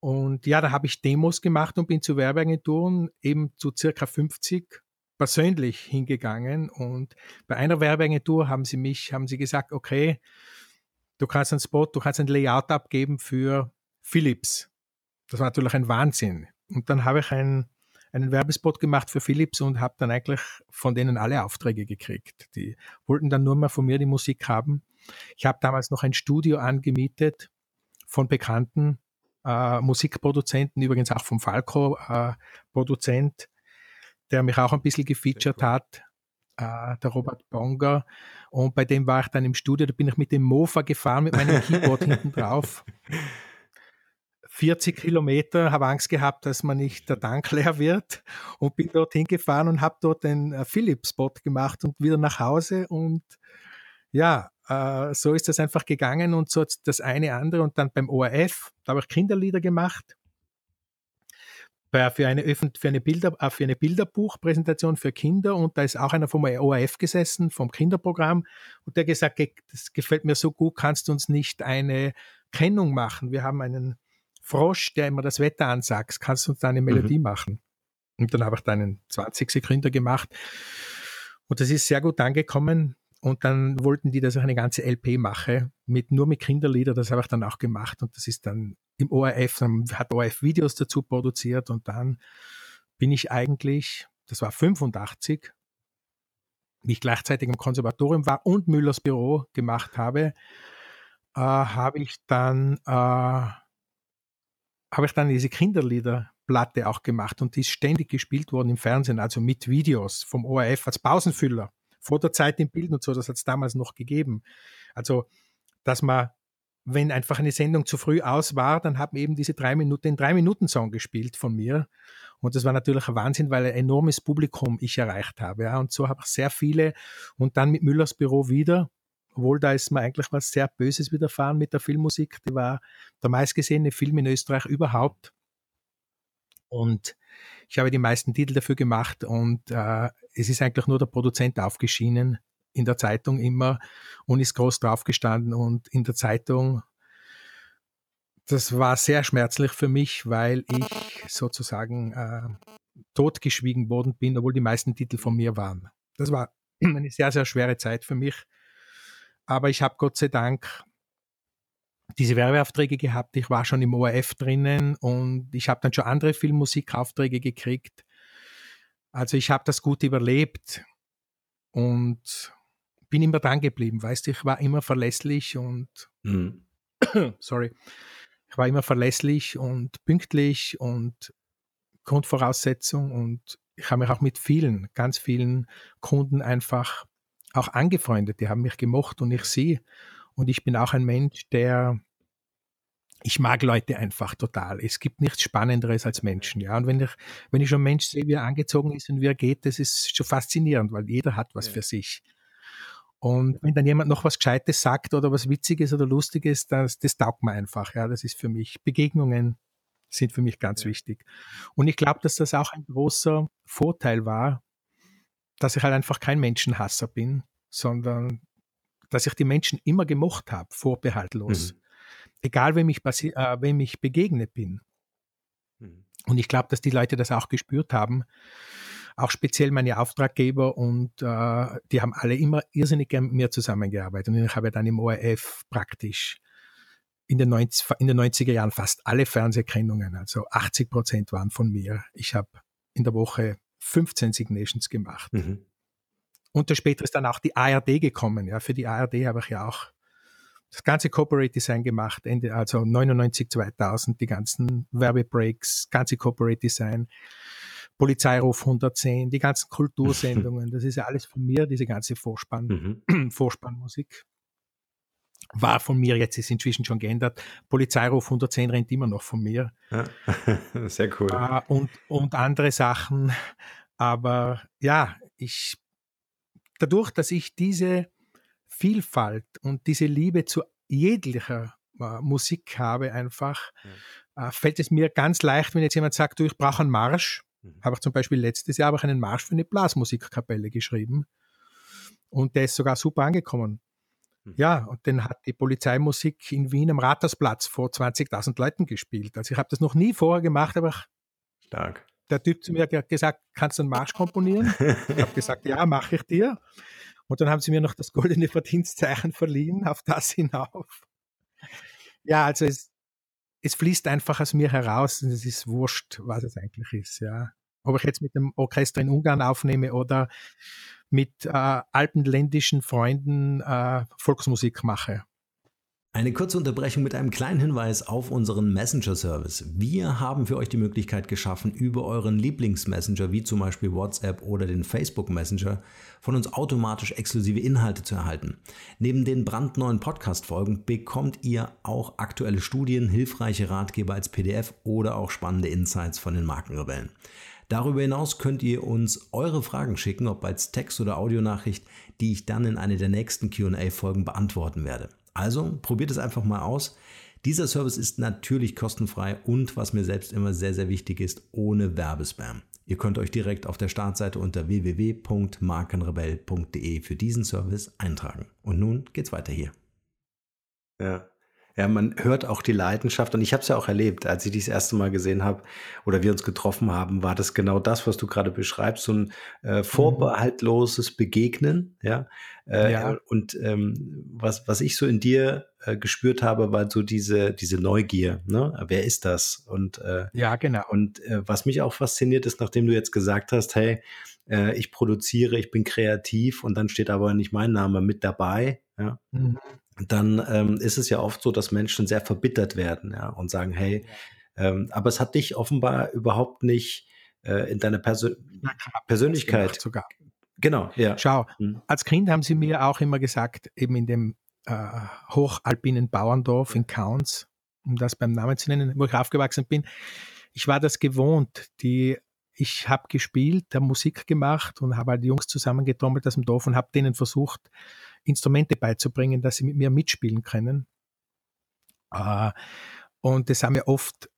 Und ja, da habe ich Demos gemacht und bin zu Werbeagenturen eben zu circa 50 persönlich hingegangen. Und bei einer Werbeagentur haben sie mich, haben sie gesagt, okay, du kannst einen Spot, du kannst ein Layout abgeben für Philips. Das war natürlich ein Wahnsinn. Und dann habe ich ein einen Werbespot gemacht für Philips und habe dann eigentlich von denen alle Aufträge gekriegt. Die wollten dann nur mal von mir die Musik haben. Ich habe damals noch ein Studio angemietet von bekannten äh, Musikproduzenten, übrigens auch vom Falco äh, Produzent, der mich auch ein bisschen gefeatured hat, äh, der Robert Bonger. Und bei dem war ich dann im Studio, da bin ich mit dem Mofa gefahren, mit meinem Keyboard hinten drauf. 40 Kilometer, habe Angst gehabt, dass man nicht der Tank leer wird und bin dort hingefahren und habe dort den äh, Philips-Spot gemacht und wieder nach Hause und ja, äh, so ist das einfach gegangen und so das eine andere und dann beim ORF, da habe ich Kinderlieder gemacht für eine, für eine, Bilder, äh, für eine Bilderbuchpräsentation für Kinder und da ist auch einer vom ORF gesessen, vom Kinderprogramm und der gesagt, das gefällt mir so gut, kannst du uns nicht eine Kennung machen? Wir haben einen Frosch, der immer das Wetter ansagt, kannst du uns da eine Melodie mhm. machen? Und dann habe ich da einen 20 Sekunden gemacht und das ist sehr gut angekommen. Und dann wollten die, dass ich eine ganze LP mache, mit, nur mit Kinderlieder. Das habe ich dann auch gemacht. Und das ist dann im ORF, dann hat ORF Videos dazu produziert. Und dann bin ich eigentlich, das war 85, wie ich gleichzeitig im Konservatorium war und Müllers Büro gemacht habe, äh, habe ich dann, äh, habe ich dann diese Kinderliederplatte auch gemacht und die ist ständig gespielt worden im Fernsehen, also mit Videos vom ORF als Pausenfüller vor der Zeit im Bild und so, das hat es damals noch gegeben. Also, dass man, wenn einfach eine Sendung zu früh aus war, dann haben eben diese drei Minuten, den Drei-Minuten-Song gespielt von mir. Und das war natürlich ein Wahnsinn, weil ein enormes Publikum ich erreicht habe. Ja. Und so habe ich sehr viele und dann mit Müllers Büro wieder, obwohl da ist mir eigentlich was sehr Böses widerfahren mit der Filmmusik. Die war der meistgesehene Film in Österreich überhaupt. Und ich habe die meisten Titel dafür gemacht und äh, es ist eigentlich nur der Produzent aufgeschienen in der Zeitung immer und ist groß draufgestanden und in der Zeitung. Das war sehr schmerzlich für mich, weil ich sozusagen äh, totgeschwiegen worden bin, obwohl die meisten Titel von mir waren. Das war eine sehr, sehr schwere Zeit für mich. Aber ich habe Gott sei Dank diese Werbeaufträge gehabt. Ich war schon im ORF drinnen und ich habe dann schon andere Filmmusikaufträge gekriegt. Also ich habe das gut überlebt und bin immer dran geblieben. Weißt du, ich war immer verlässlich und mhm. sorry, ich war immer verlässlich und pünktlich und Grundvoraussetzung und ich habe mich auch mit vielen, ganz vielen Kunden einfach auch angefreundet. Die haben mich gemocht und ich sie. Und ich bin auch ein Mensch, der ich mag Leute einfach total. Es gibt nichts Spannenderes als Menschen, ja. Und wenn ich, wenn ich schon einen Mensch sehe, wie er angezogen ist und wie er geht, das ist schon faszinierend, weil jeder hat was ja. für sich. Und wenn dann jemand noch was Gescheites sagt oder was Witziges oder Lustiges, das, das taugt mir einfach, ja. Das ist für mich, Begegnungen sind für mich ganz ja. wichtig. Und ich glaube, dass das auch ein großer Vorteil war, dass ich halt einfach kein Menschenhasser bin, sondern dass ich die Menschen immer gemocht habe, vorbehaltlos. Mhm. Egal, wem ich, äh, wem ich begegnet bin. Mhm. Und ich glaube, dass die Leute das auch gespürt haben. Auch speziell meine Auftraggeber und äh, die haben alle immer irrsinnig gern mit mir zusammengearbeitet. Und ich habe dann im ORF praktisch in den, 90, in den 90er Jahren fast alle Fernsehkennungen, also 80 Prozent waren von mir. Ich habe in der Woche 15 Signations gemacht. Mhm. Und später ist dann auch die ARD gekommen. Ja, für die ARD habe ich ja auch das ganze Corporate Design gemacht, Ende, also 99, 2000, die ganzen Werbebreaks, ganze Corporate Design, Polizeiruf 110, die ganzen Kultursendungen, das ist ja alles von mir, diese ganze Vorspann, mhm. Vorspannmusik. War von mir, jetzt ist inzwischen schon geändert. Polizeiruf 110 rennt immer noch von mir. Ja, sehr cool. Uh, und, und andere Sachen. Aber ja, ich dadurch, dass ich diese Vielfalt und diese Liebe zu jeglicher äh, Musik habe, einfach, ja. äh, fällt es mir ganz leicht, wenn jetzt jemand sagt, du, ich brauche einen Marsch. Mhm. Habe ich zum Beispiel letztes Jahr auch einen Marsch für eine Blasmusikkapelle geschrieben. Und der ist sogar super angekommen. Mhm. Ja, und den hat die Polizeimusik in Wien am Rathausplatz vor 20.000 Leuten gespielt. Also ich habe das noch nie vorher gemacht, aber Stark der Typ zu mir hat gesagt, kannst du einen Marsch komponieren? ich habe gesagt, ja, mache ich dir. Und dann haben sie mir noch das goldene Verdienstzeichen verliehen auf das hinauf. Ja, also es, es fließt einfach aus mir heraus und es ist wurscht, was es eigentlich ist, ja. Ob ich jetzt mit dem Orchester in Ungarn aufnehme oder mit äh, alpenländischen Freunden äh, Volksmusik mache. Eine kurze Unterbrechung mit einem kleinen Hinweis auf unseren Messenger-Service. Wir haben für euch die Möglichkeit geschaffen, über euren Lieblingsmessenger wie zum Beispiel WhatsApp oder den Facebook Messenger von uns automatisch exklusive Inhalte zu erhalten. Neben den brandneuen Podcast-Folgen bekommt ihr auch aktuelle Studien, hilfreiche Ratgeber als PDF oder auch spannende Insights von den Markenrebellen. Darüber hinaus könnt ihr uns eure Fragen schicken, ob als Text- oder Audionachricht, die ich dann in einer der nächsten QA-Folgen beantworten werde. Also probiert es einfach mal aus. Dieser Service ist natürlich kostenfrei und was mir selbst immer sehr, sehr wichtig ist, ohne Werbespam. Ihr könnt euch direkt auf der Startseite unter www.markenrebell.de für diesen Service eintragen. Und nun geht's weiter hier. Ja. Ja, man hört auch die Leidenschaft und ich habe es ja auch erlebt, als ich dich das erste Mal gesehen habe oder wir uns getroffen haben, war das genau das, was du gerade beschreibst, so ein äh, mhm. vorbehaltloses Begegnen, ja. Äh, ja. Und ähm, was, was ich so in dir äh, gespürt habe, war so diese, diese Neugier, ne? Wer ist das? Und äh, ja, genau. Und äh, was mich auch fasziniert ist, nachdem du jetzt gesagt hast, hey, äh, ich produziere, ich bin kreativ und dann steht aber nicht mein Name mit dabei, ja. Mhm dann ähm, ist es ja oft so, dass Menschen sehr verbittert werden ja, und sagen, hey, ähm, aber es hat dich offenbar überhaupt nicht äh, in deiner Persön Persönlichkeit sogar. Genau, ja. Schau, mhm. als Kind haben sie mir auch immer gesagt, eben in dem äh, hochalpinen Bauerndorf in Kauns, um das beim Namen zu nennen, wo ich aufgewachsen bin, ich war das gewohnt. Die, ich habe gespielt, habe Musik gemacht und habe halt die Jungs zusammengetrommelt aus dem Dorf und habe denen versucht, Instrumente beizubringen, dass sie mit mir mitspielen können. Äh, und das haben ja oft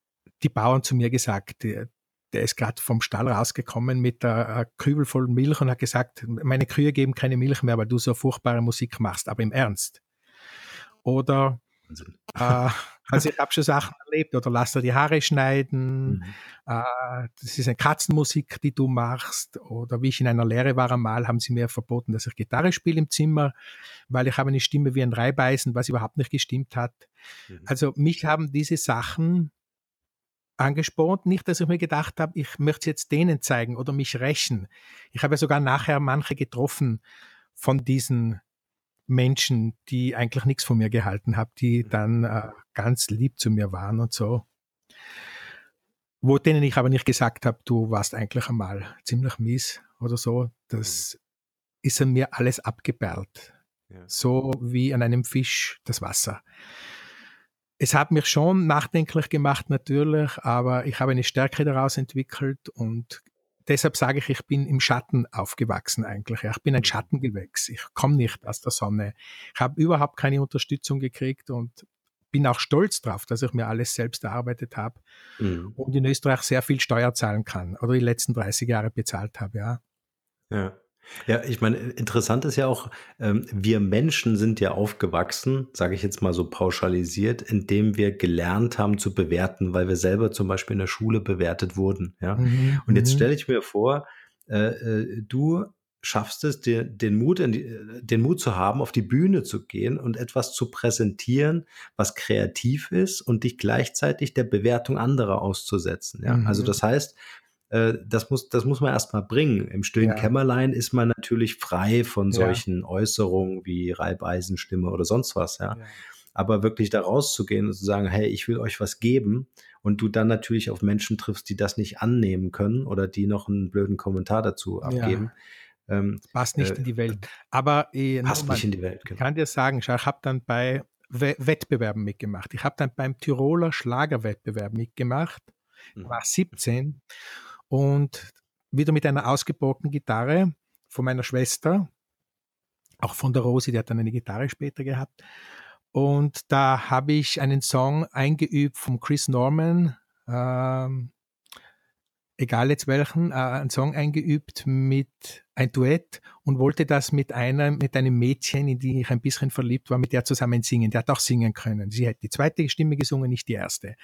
die Bauern zu mir gesagt. Der, der ist gerade vom Stall rausgekommen mit der Kübel voll Milch und hat gesagt, meine Kühe geben keine Milch mehr, weil du so furchtbare Musik machst, aber im Ernst. Oder äh, also ich habe schon Sachen erlebt. Oder lass dir die Haare schneiden. Mhm. Äh, das ist eine Katzenmusik, die du machst. Oder wie ich in einer Lehre war einmal, haben sie mir verboten, dass ich Gitarre spiele im Zimmer, weil ich habe eine Stimme wie ein Reibeisen, was überhaupt nicht gestimmt hat. Mhm. Also mich haben diese Sachen angespornt. Nicht, dass ich mir gedacht habe, ich möchte jetzt denen zeigen oder mich rächen. Ich habe ja sogar nachher manche getroffen von diesen Menschen, die eigentlich nichts von mir gehalten haben, die mhm. dann äh, ganz lieb zu mir waren und so. Wo denen ich aber nicht gesagt habe, du warst eigentlich einmal ziemlich mies oder so, das mhm. ist an mir alles abgeperlt. Ja. So wie an einem Fisch das Wasser. Es hat mich schon nachdenklich gemacht, natürlich, aber ich habe eine Stärke daraus entwickelt und deshalb sage ich, ich bin im Schatten aufgewachsen eigentlich. Ich bin ein mhm. Schattengewächs. Ich komme nicht aus der Sonne. Ich habe überhaupt keine Unterstützung gekriegt und bin auch stolz drauf, dass ich mir alles selbst erarbeitet habe mhm. und in Österreich sehr viel Steuer zahlen kann oder die letzten 30 Jahre bezahlt habe, ja. Ja. Ja, ich meine, interessant ist ja auch, ähm, wir Menschen sind ja aufgewachsen, sage ich jetzt mal so pauschalisiert, indem wir gelernt haben zu bewerten, weil wir selber zum Beispiel in der Schule bewertet wurden. Ja? Mhm. Und jetzt mhm. stelle ich mir vor, äh, äh, du schaffst es, dir, den, Mut, die, den Mut zu haben, auf die Bühne zu gehen und etwas zu präsentieren, was kreativ ist und dich gleichzeitig der Bewertung anderer auszusetzen. Ja? Mhm. Also das heißt, äh, das muss, das muss man erstmal bringen. Im stillen ja. Kämmerlein ist man natürlich frei von solchen ja. Äußerungen wie Reibeisenstimme oder sonst was, ja. ja. Aber wirklich da rauszugehen und zu sagen, hey, ich will euch was geben und du dann natürlich auf Menschen triffst, die das nicht annehmen können oder die noch einen blöden Kommentar dazu abgeben. Ähm, passt nicht äh, in die Welt. Aber äh, passt nicht in die Welt. Genau. Ich kann dir sagen, ich habe dann bei Wettbewerben mitgemacht. Ich habe dann beim Tiroler Schlagerwettbewerb mitgemacht, war 17 mhm und wieder mit einer ausgebauten Gitarre von meiner Schwester, auch von der Rosi, die hat dann eine Gitarre später gehabt. Und da habe ich einen Song eingeübt von Chris Norman, ähm, egal jetzt welchen, äh, einen Song eingeübt mit ein Duett und wollte das mit einer, mit einem Mädchen, in die ich ein bisschen verliebt war, mit der zusammen singen. Die hat auch singen können. Sie hat die zweite Stimme gesungen, nicht die erste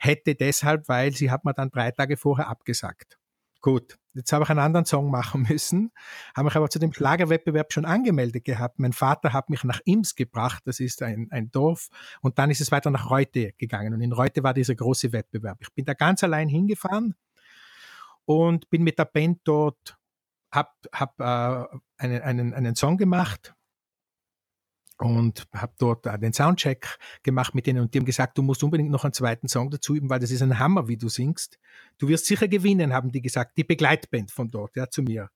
hätte deshalb, weil sie hat mir dann drei Tage vorher abgesagt. Gut, jetzt habe ich einen anderen Song machen müssen, habe mich aber zu dem Schlagerwettbewerb schon angemeldet gehabt. Mein Vater hat mich nach Ims gebracht, das ist ein, ein Dorf, und dann ist es weiter nach Reute gegangen. Und in Reute war dieser große Wettbewerb. Ich bin da ganz allein hingefahren und bin mit der Band dort, hab, hab äh, einen, einen, einen Song gemacht und habe dort den Soundcheck gemacht mit denen und die haben gesagt, du musst unbedingt noch einen zweiten Song dazu üben, weil das ist ein Hammer, wie du singst. Du wirst sicher gewinnen, haben die gesagt, die Begleitband von dort, ja, zu mir.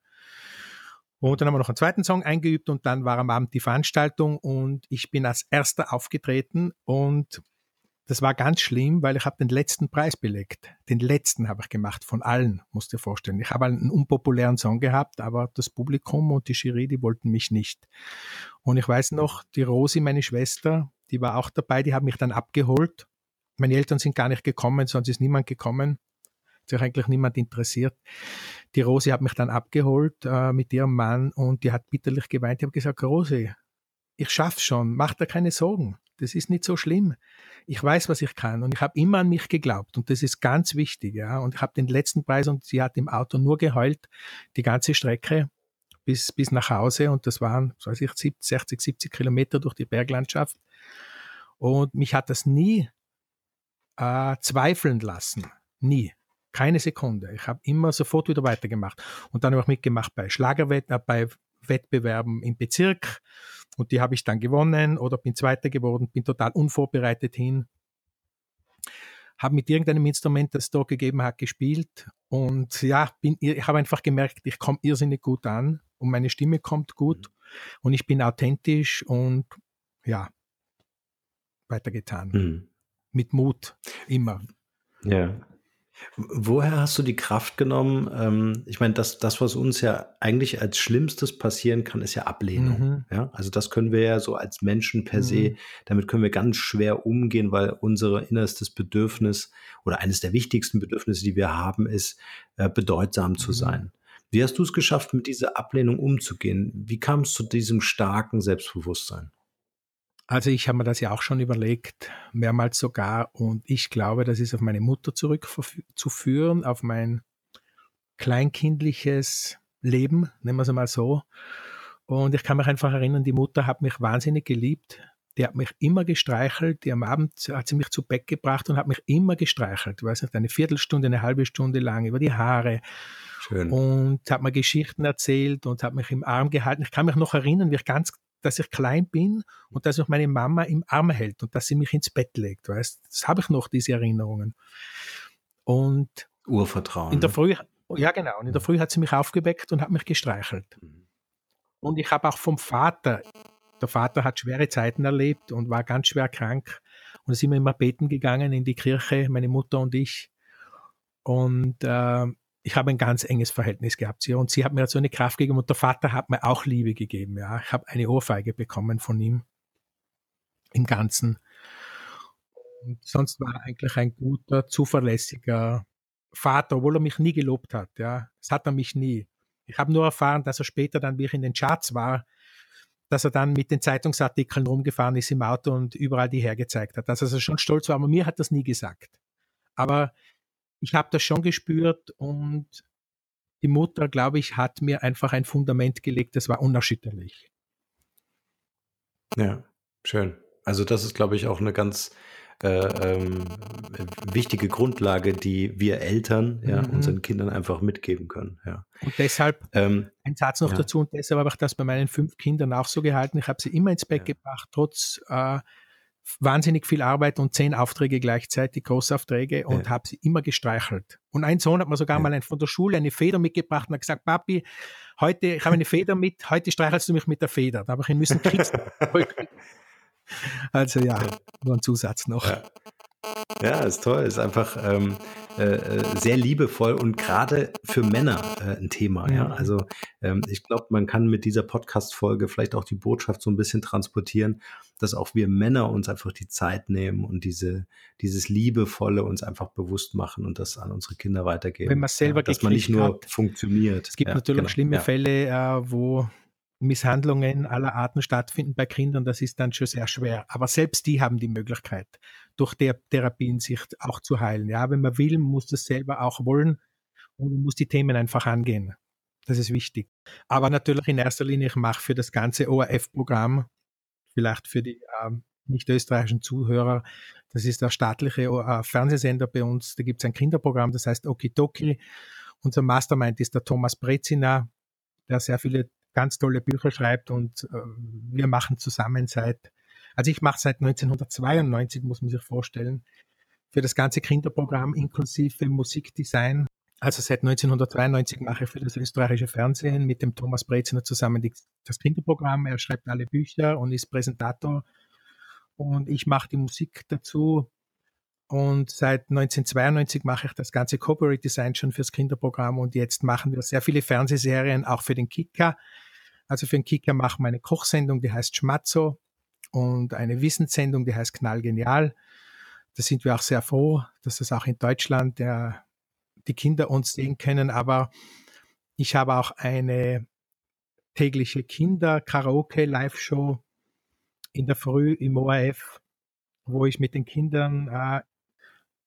Und dann haben wir noch einen zweiten Song eingeübt und dann war am Abend die Veranstaltung und ich bin als erster aufgetreten und das war ganz schlimm, weil ich habe den letzten Preis belegt. Den letzten habe ich gemacht von allen, musst du dir vorstellen. Ich habe einen unpopulären Song gehabt, aber das Publikum und die Jury, die wollten mich nicht. Und ich weiß noch, die Rosi, meine Schwester, die war auch dabei, die hat mich dann abgeholt. Meine Eltern sind gar nicht gekommen, sonst ist niemand gekommen. Hat sich eigentlich niemand interessiert. Die Rosi hat mich dann abgeholt äh, mit ihrem Mann und die hat bitterlich geweint. Ich habe gesagt, Rosi, ich schaff's schon, mach dir keine Sorgen. Das ist nicht so schlimm. Ich weiß, was ich kann und ich habe immer an mich geglaubt und das ist ganz wichtig, ja. Und ich habe den letzten Preis und sie hat im Auto nur geheult, die ganze Strecke bis, bis nach Hause und das waren, weiß ich, 60, 70 Kilometer durch die Berglandschaft. Und mich hat das nie äh, zweifeln lassen. Nie. Keine Sekunde. Ich habe immer sofort wieder weitergemacht. Und dann habe ich mitgemacht bei Schlagerwetten, äh, bei Wettbewerben im Bezirk und die habe ich dann gewonnen oder bin Zweiter geworden, bin total unvorbereitet hin. Habe mit irgendeinem Instrument, das es da gegeben hat, gespielt und ja, bin, ich habe einfach gemerkt, ich komme irrsinnig gut an und meine Stimme kommt gut mhm. und ich bin authentisch und ja, weitergetan. Mhm. Mit Mut, immer. Ja. Woher hast du die Kraft genommen? Ähm, ich meine, das, das, was uns ja eigentlich als Schlimmstes passieren kann, ist ja Ablehnung. Mhm. Ja? Also das können wir ja so als Menschen per mhm. se, damit können wir ganz schwer umgehen, weil unser innerstes Bedürfnis oder eines der wichtigsten Bedürfnisse, die wir haben, ist, äh, bedeutsam mhm. zu sein. Wie hast du es geschafft, mit dieser Ablehnung umzugehen? Wie kam es zu diesem starken Selbstbewusstsein? Also ich habe mir das ja auch schon überlegt, mehrmals sogar, und ich glaube, das ist auf meine Mutter zurückzuführen, auf mein kleinkindliches Leben, nennen wir es einmal so. Und ich kann mich einfach erinnern, die Mutter hat mich wahnsinnig geliebt. Die hat mich immer gestreichelt. Die am Abend hat sie mich zu Bett gebracht und hat mich immer gestreichelt. Ich weiß nicht, eine Viertelstunde, eine halbe Stunde lang über die Haare. Schön. Und hat mir Geschichten erzählt und hat mich im Arm gehalten. Ich kann mich noch erinnern, wie ich ganz dass ich klein bin und dass mich meine Mama im Arm hält und dass sie mich ins Bett legt, weißt? Das habe ich noch, diese Erinnerungen. Und Urvertrauen. In der ne? Früh, ja genau, und in der Früh hat sie mich aufgeweckt und hat mich gestreichelt. Mhm. Und ich habe auch vom Vater, der Vater hat schwere Zeiten erlebt und war ganz schwer krank. Und da sind wir immer beten gegangen in die Kirche, meine Mutter und ich. Und äh, ich habe ein ganz enges Verhältnis gehabt zu ihr und sie hat mir so eine Kraft gegeben und der Vater hat mir auch Liebe gegeben. Ja, ich habe eine Ohrfeige bekommen von ihm im Ganzen. Und sonst war er eigentlich ein guter, zuverlässiger Vater, obwohl er mich nie gelobt hat. Ja, das hat er mich nie. Ich habe nur erfahren, dass er später dann, wie ich in den Charts war, dass er dann mit den Zeitungsartikeln rumgefahren ist im Auto und überall die hergezeigt hat. Dass er schon stolz war, aber mir hat das nie gesagt. Aber ich habe das schon gespürt und die Mutter, glaube ich, hat mir einfach ein Fundament gelegt, das war unerschütterlich. Ja, schön. Also das ist, glaube ich, auch eine ganz äh, ähm, wichtige Grundlage, die wir Eltern ja, mhm. unseren Kindern einfach mitgeben können. Ja. Und deshalb, ähm, ein Satz noch ja. dazu, und deshalb habe ich das bei meinen fünf Kindern auch so gehalten. Ich habe sie immer ins Bett gebracht, trotz äh, wahnsinnig viel Arbeit und zehn Aufträge gleichzeitig, Großaufträge und ja. habe sie immer gestreichelt. Und ein Sohn hat mir sogar ja. mal von der Schule eine Feder mitgebracht und hat gesagt, Papi, heute, ich habe eine Feder mit, heute streichelst du mich mit der Feder. Da habe ich ihn müssen kitzen. also ja, nur ein Zusatz noch. Ja. Ja, ist toll. Ist einfach ähm, äh, äh, sehr liebevoll und gerade für Männer äh, ein Thema. Ja, also ähm, ich glaube, man kann mit dieser Podcast-Folge vielleicht auch die Botschaft so ein bisschen transportieren, dass auch wir Männer uns einfach die Zeit nehmen und diese dieses liebevolle uns einfach bewusst machen und das an unsere Kinder weitergeben. Wenn man selber ja, dass man nicht nur hat. funktioniert. Es gibt ja, natürlich genau. schlimme Fälle, äh, wo Misshandlungen aller Arten stattfinden bei Kindern, das ist dann schon sehr schwer. Aber selbst die haben die Möglichkeit, durch der Therapien sich auch zu heilen. Ja, wenn man will, muss das selber auch wollen und muss die Themen einfach angehen. Das ist wichtig. Aber natürlich in erster Linie, ich mache für das ganze ORF-Programm, vielleicht für die äh, nicht österreichischen Zuhörer, das ist der staatliche äh, Fernsehsender bei uns, da gibt es ein Kinderprogramm, das heißt Okidoki. Unser Mastermind ist der Thomas Brezina, der sehr viele ganz tolle Bücher schreibt und äh, wir machen zusammen seit, also ich mache seit 1992, muss man sich vorstellen, für das ganze Kinderprogramm inklusive Musikdesign. Also seit 1992 mache ich für das österreichische Fernsehen mit dem Thomas Breziner zusammen das Kinderprogramm. Er schreibt alle Bücher und ist Präsentator. Und ich mache die Musik dazu. Und seit 1992 mache ich das ganze Corporate Design schon fürs Kinderprogramm. Und jetzt machen wir sehr viele Fernsehserien, auch für den Kicker. Also für den Kicker machen wir eine Kochsendung, die heißt Schmatzo. Und eine Wissenssendung, die heißt Knallgenial. Da sind wir auch sehr froh, dass das auch in Deutschland der, die Kinder uns sehen können. Aber ich habe auch eine tägliche Kinder-Karaoke-Live-Show in der Früh im ORF, wo ich mit den Kindern, äh,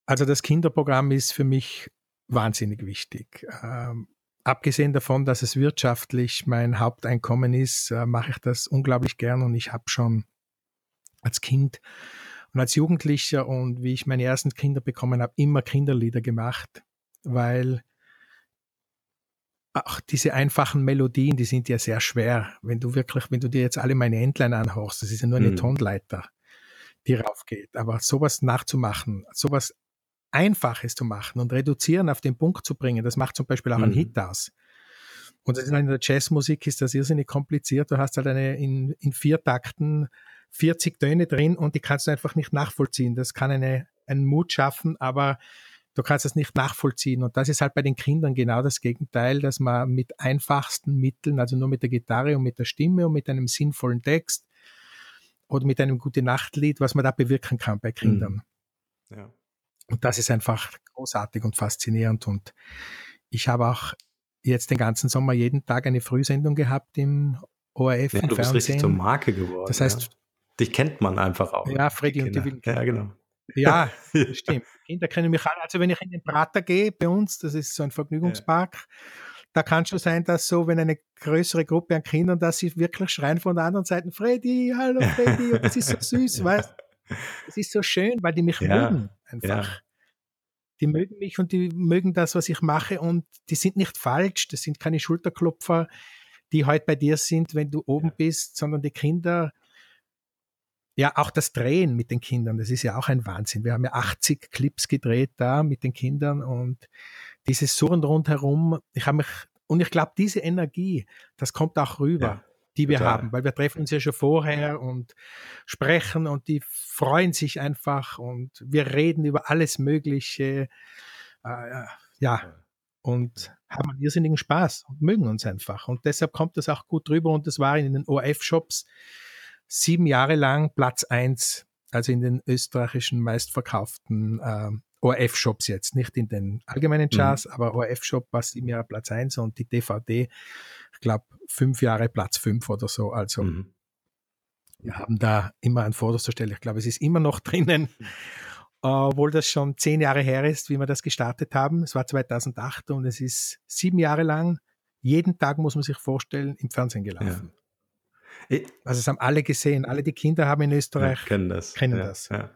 also das Kinderprogramm ist für mich wahnsinnig wichtig. Ähm, abgesehen davon, dass es wirtschaftlich mein Haupteinkommen ist, äh, mache ich das unglaublich gern und ich habe schon als Kind und als Jugendlicher und wie ich meine ersten Kinder bekommen habe, immer Kinderlieder gemacht, weil auch diese einfachen Melodien, die sind ja sehr schwer. Wenn du wirklich, wenn du dir jetzt alle meine Entlein anhörst, das ist ja nur eine mhm. Tonleiter, die raufgeht. Aber sowas nachzumachen, sowas Einfaches zu machen und reduzieren auf den Punkt zu bringen, das macht zum Beispiel auch mhm. einen Hit aus. Und in der Jazzmusik ist das irrsinnig kompliziert. Du hast halt eine in, in vier Takten 40 Töne drin und die kannst du einfach nicht nachvollziehen. Das kann eine, einen Mut schaffen, aber du kannst es nicht nachvollziehen. Und das ist halt bei den Kindern genau das Gegenteil, dass man mit einfachsten Mitteln, also nur mit der Gitarre und mit der Stimme und mit einem sinnvollen Text oder mit einem gute Nachtlied, was man da bewirken kann bei Kindern. Mhm. Ja. Und das ist einfach großartig und faszinierend. Und ich habe auch jetzt den ganzen Sommer jeden Tag eine Frühsendung gehabt im ORF ja, im du Fernsehen. bist richtig zur Marke geworden. Das heißt, ja. Dich kennt man einfach auch. Ja, Freddy und die wilden Ja, genau. Ja, stimmt. Kinder kennen mich alle. Also wenn ich in den Prater gehe, bei uns, das ist so ein Vergnügungspark, ja. da kann schon sein, dass so, wenn eine größere Gruppe an Kindern, dass sie wirklich schreien von der anderen Seite, Freddy, hallo Freddy, und das ist so süß, weißt Das ist so schön, weil die mich ja. mögen einfach. Ja. Die mögen mich und die mögen das, was ich mache und die sind nicht falsch, das sind keine Schulterklopfer, die heute bei dir sind, wenn du oben bist, sondern die Kinder ja, auch das Drehen mit den Kindern, das ist ja auch ein Wahnsinn. Wir haben ja 80 Clips gedreht da mit den Kindern und dieses Surren rundherum, ich habe mich, und ich glaube, diese Energie, das kommt auch rüber, ja, die wir total. haben, weil wir treffen uns ja schon vorher und sprechen und die freuen sich einfach und wir reden über alles Mögliche, äh, ja, und haben einen irrsinnigen Spaß und mögen uns einfach. Und deshalb kommt das auch gut rüber und das war in den ORF-Shops sieben Jahre lang Platz eins, also in den österreichischen meistverkauften äh, ORF-Shops jetzt, nicht in den allgemeinen Charts, mhm. aber ORF-Shop war sieben Jahre Platz eins und die DVD, ich glaube, fünf Jahre Platz fünf oder so. Also mhm. wir haben da immer ein vorderster Stelle. Ich glaube, es ist immer noch drinnen, obwohl das schon zehn Jahre her ist, wie wir das gestartet haben. Es war 2008 und es ist sieben Jahre lang, jeden Tag muss man sich vorstellen, im Fernsehen gelaufen. Ja. Also es haben alle gesehen, alle die Kinder haben in Österreich ja, kennen das. Kennen ja, das. Ja.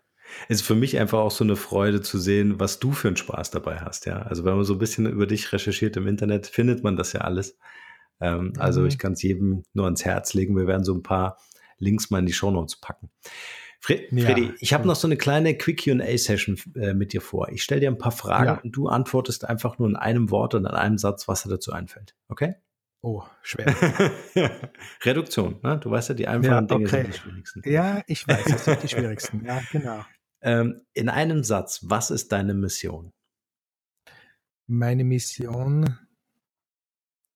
Es ist für mich einfach auch so eine Freude zu sehen, was du für einen Spaß dabei hast. Ja, also wenn man so ein bisschen über dich recherchiert im Internet, findet man das ja alles. Ähm, also mhm. ich kann es jedem nur ans Herz legen. Wir werden so ein paar Links mal in die Shownotes packen. Fre ja, Freddy, ich habe noch so eine kleine Quick QA-Session äh, mit dir vor. Ich stelle dir ein paar Fragen ja. und du antwortest einfach nur in einem Wort und in einem Satz, was dir dazu einfällt. Okay? Oh, schwer. Reduktion, ne? Du weißt ja, die einfachen ja, okay. Dinge sind die schwierigsten. Ja, ich weiß, das sind die schwierigsten. Ja, genau. Ähm, in einem Satz, was ist deine Mission? Meine Mission,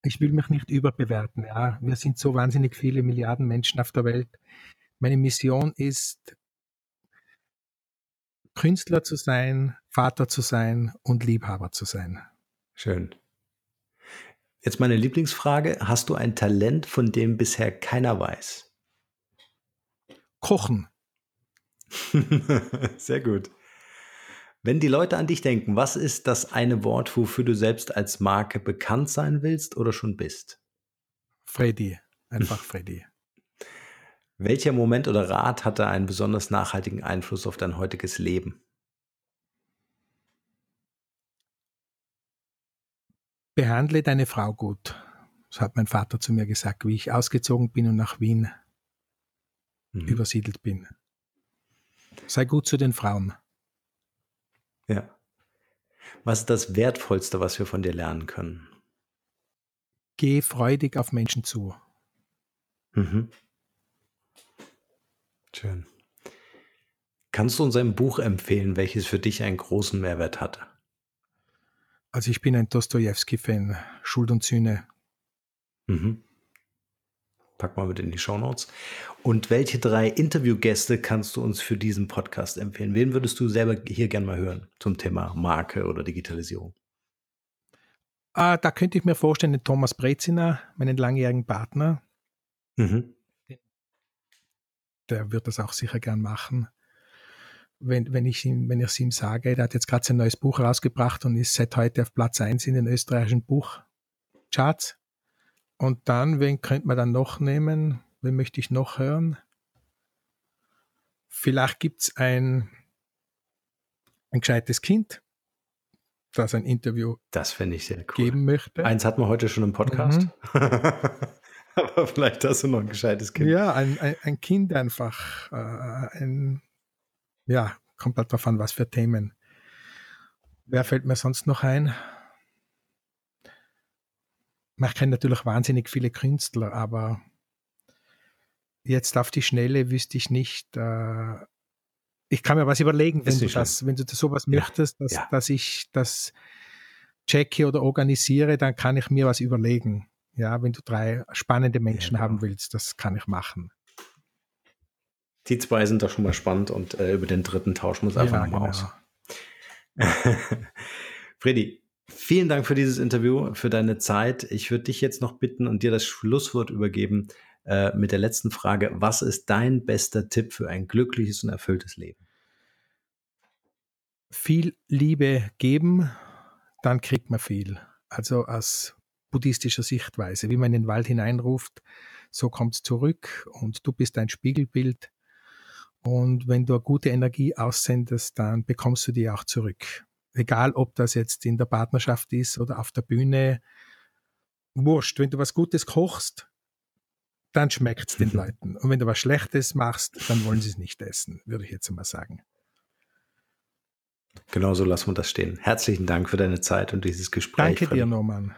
ich will mich nicht überbewerten. Ja, wir sind so wahnsinnig viele Milliarden Menschen auf der Welt. Meine Mission ist, Künstler zu sein, Vater zu sein und Liebhaber zu sein. Schön. Jetzt meine Lieblingsfrage. Hast du ein Talent, von dem bisher keiner weiß? Kochen. Sehr gut. Wenn die Leute an dich denken, was ist das eine Wort, wofür du selbst als Marke bekannt sein willst oder schon bist? Freddy. Einfach Freddy. Welcher Moment oder Rat hatte einen besonders nachhaltigen Einfluss auf dein heutiges Leben? Behandle deine Frau gut. Das hat mein Vater zu mir gesagt, wie ich ausgezogen bin und nach Wien mhm. übersiedelt bin. Sei gut zu den Frauen. Ja. Was ist das Wertvollste, was wir von dir lernen können? Geh freudig auf Menschen zu. Mhm. Schön. Kannst du uns ein Buch empfehlen, welches für dich einen großen Mehrwert hatte? Also ich bin ein Dostoevsky-Fan. Schuld und Sühne. Mhm. Pack mal mit in die Shownotes. Und welche drei Interviewgäste kannst du uns für diesen Podcast empfehlen? Wen würdest du selber hier gerne mal hören zum Thema Marke oder Digitalisierung? Ah, da könnte ich mir vorstellen, den Thomas Breziner, meinen langjährigen Partner. Mhm. Der wird das auch sicher gern machen. Wenn, wenn ich ihm, wenn ich es ihm sage, der hat jetzt gerade sein neues Buch rausgebracht und ist seit heute auf Platz 1 in den österreichischen Buchcharts. Und dann, wen könnte man dann noch nehmen? Wen möchte ich noch hören? Vielleicht gibt es ein, ein gescheites Kind, das ein Interview das finde ich sehr cool. geben möchte. Eins hatten wir heute schon im Podcast. Mhm. Aber vielleicht hast du noch ein gescheites Kind. Ja, ein, ein, ein Kind einfach. Äh, ein, ja, kommt halt darauf an, was für Themen. Wer fällt mir sonst noch ein? man kennt natürlich wahnsinnig viele Künstler, aber jetzt auf die Schnelle wüsste ich nicht. Äh, ich kann mir was überlegen, wenn du, das, wenn du das sowas ja, möchtest, dass, ja. dass ich das checke oder organisiere, dann kann ich mir was überlegen. Ja, wenn du drei spannende Menschen ja, genau. haben willst, das kann ich machen. Die zwei sind doch schon mal spannend und äh, über den dritten tauschen wir uns einfach ja, nochmal genau. aus. Freddy, Vielen Dank für dieses Interview, für deine Zeit. Ich würde dich jetzt noch bitten und dir das Schlusswort übergeben äh, mit der letzten Frage. Was ist dein bester Tipp für ein glückliches und erfülltes Leben? Viel Liebe geben, dann kriegt man viel. Also aus buddhistischer Sichtweise, wie man in den Wald hineinruft, so kommt es zurück und du bist ein Spiegelbild. Und wenn du eine gute Energie aussendest, dann bekommst du die auch zurück egal ob das jetzt in der Partnerschaft ist oder auf der Bühne, wurscht, wenn du was Gutes kochst, dann schmeckt es den mhm. Leuten. Und wenn du was Schlechtes machst, dann wollen sie es nicht essen, würde ich jetzt mal sagen. Genau so lassen wir das stehen. Herzlichen Dank für deine Zeit und dieses Gespräch. Danke dir, Norman.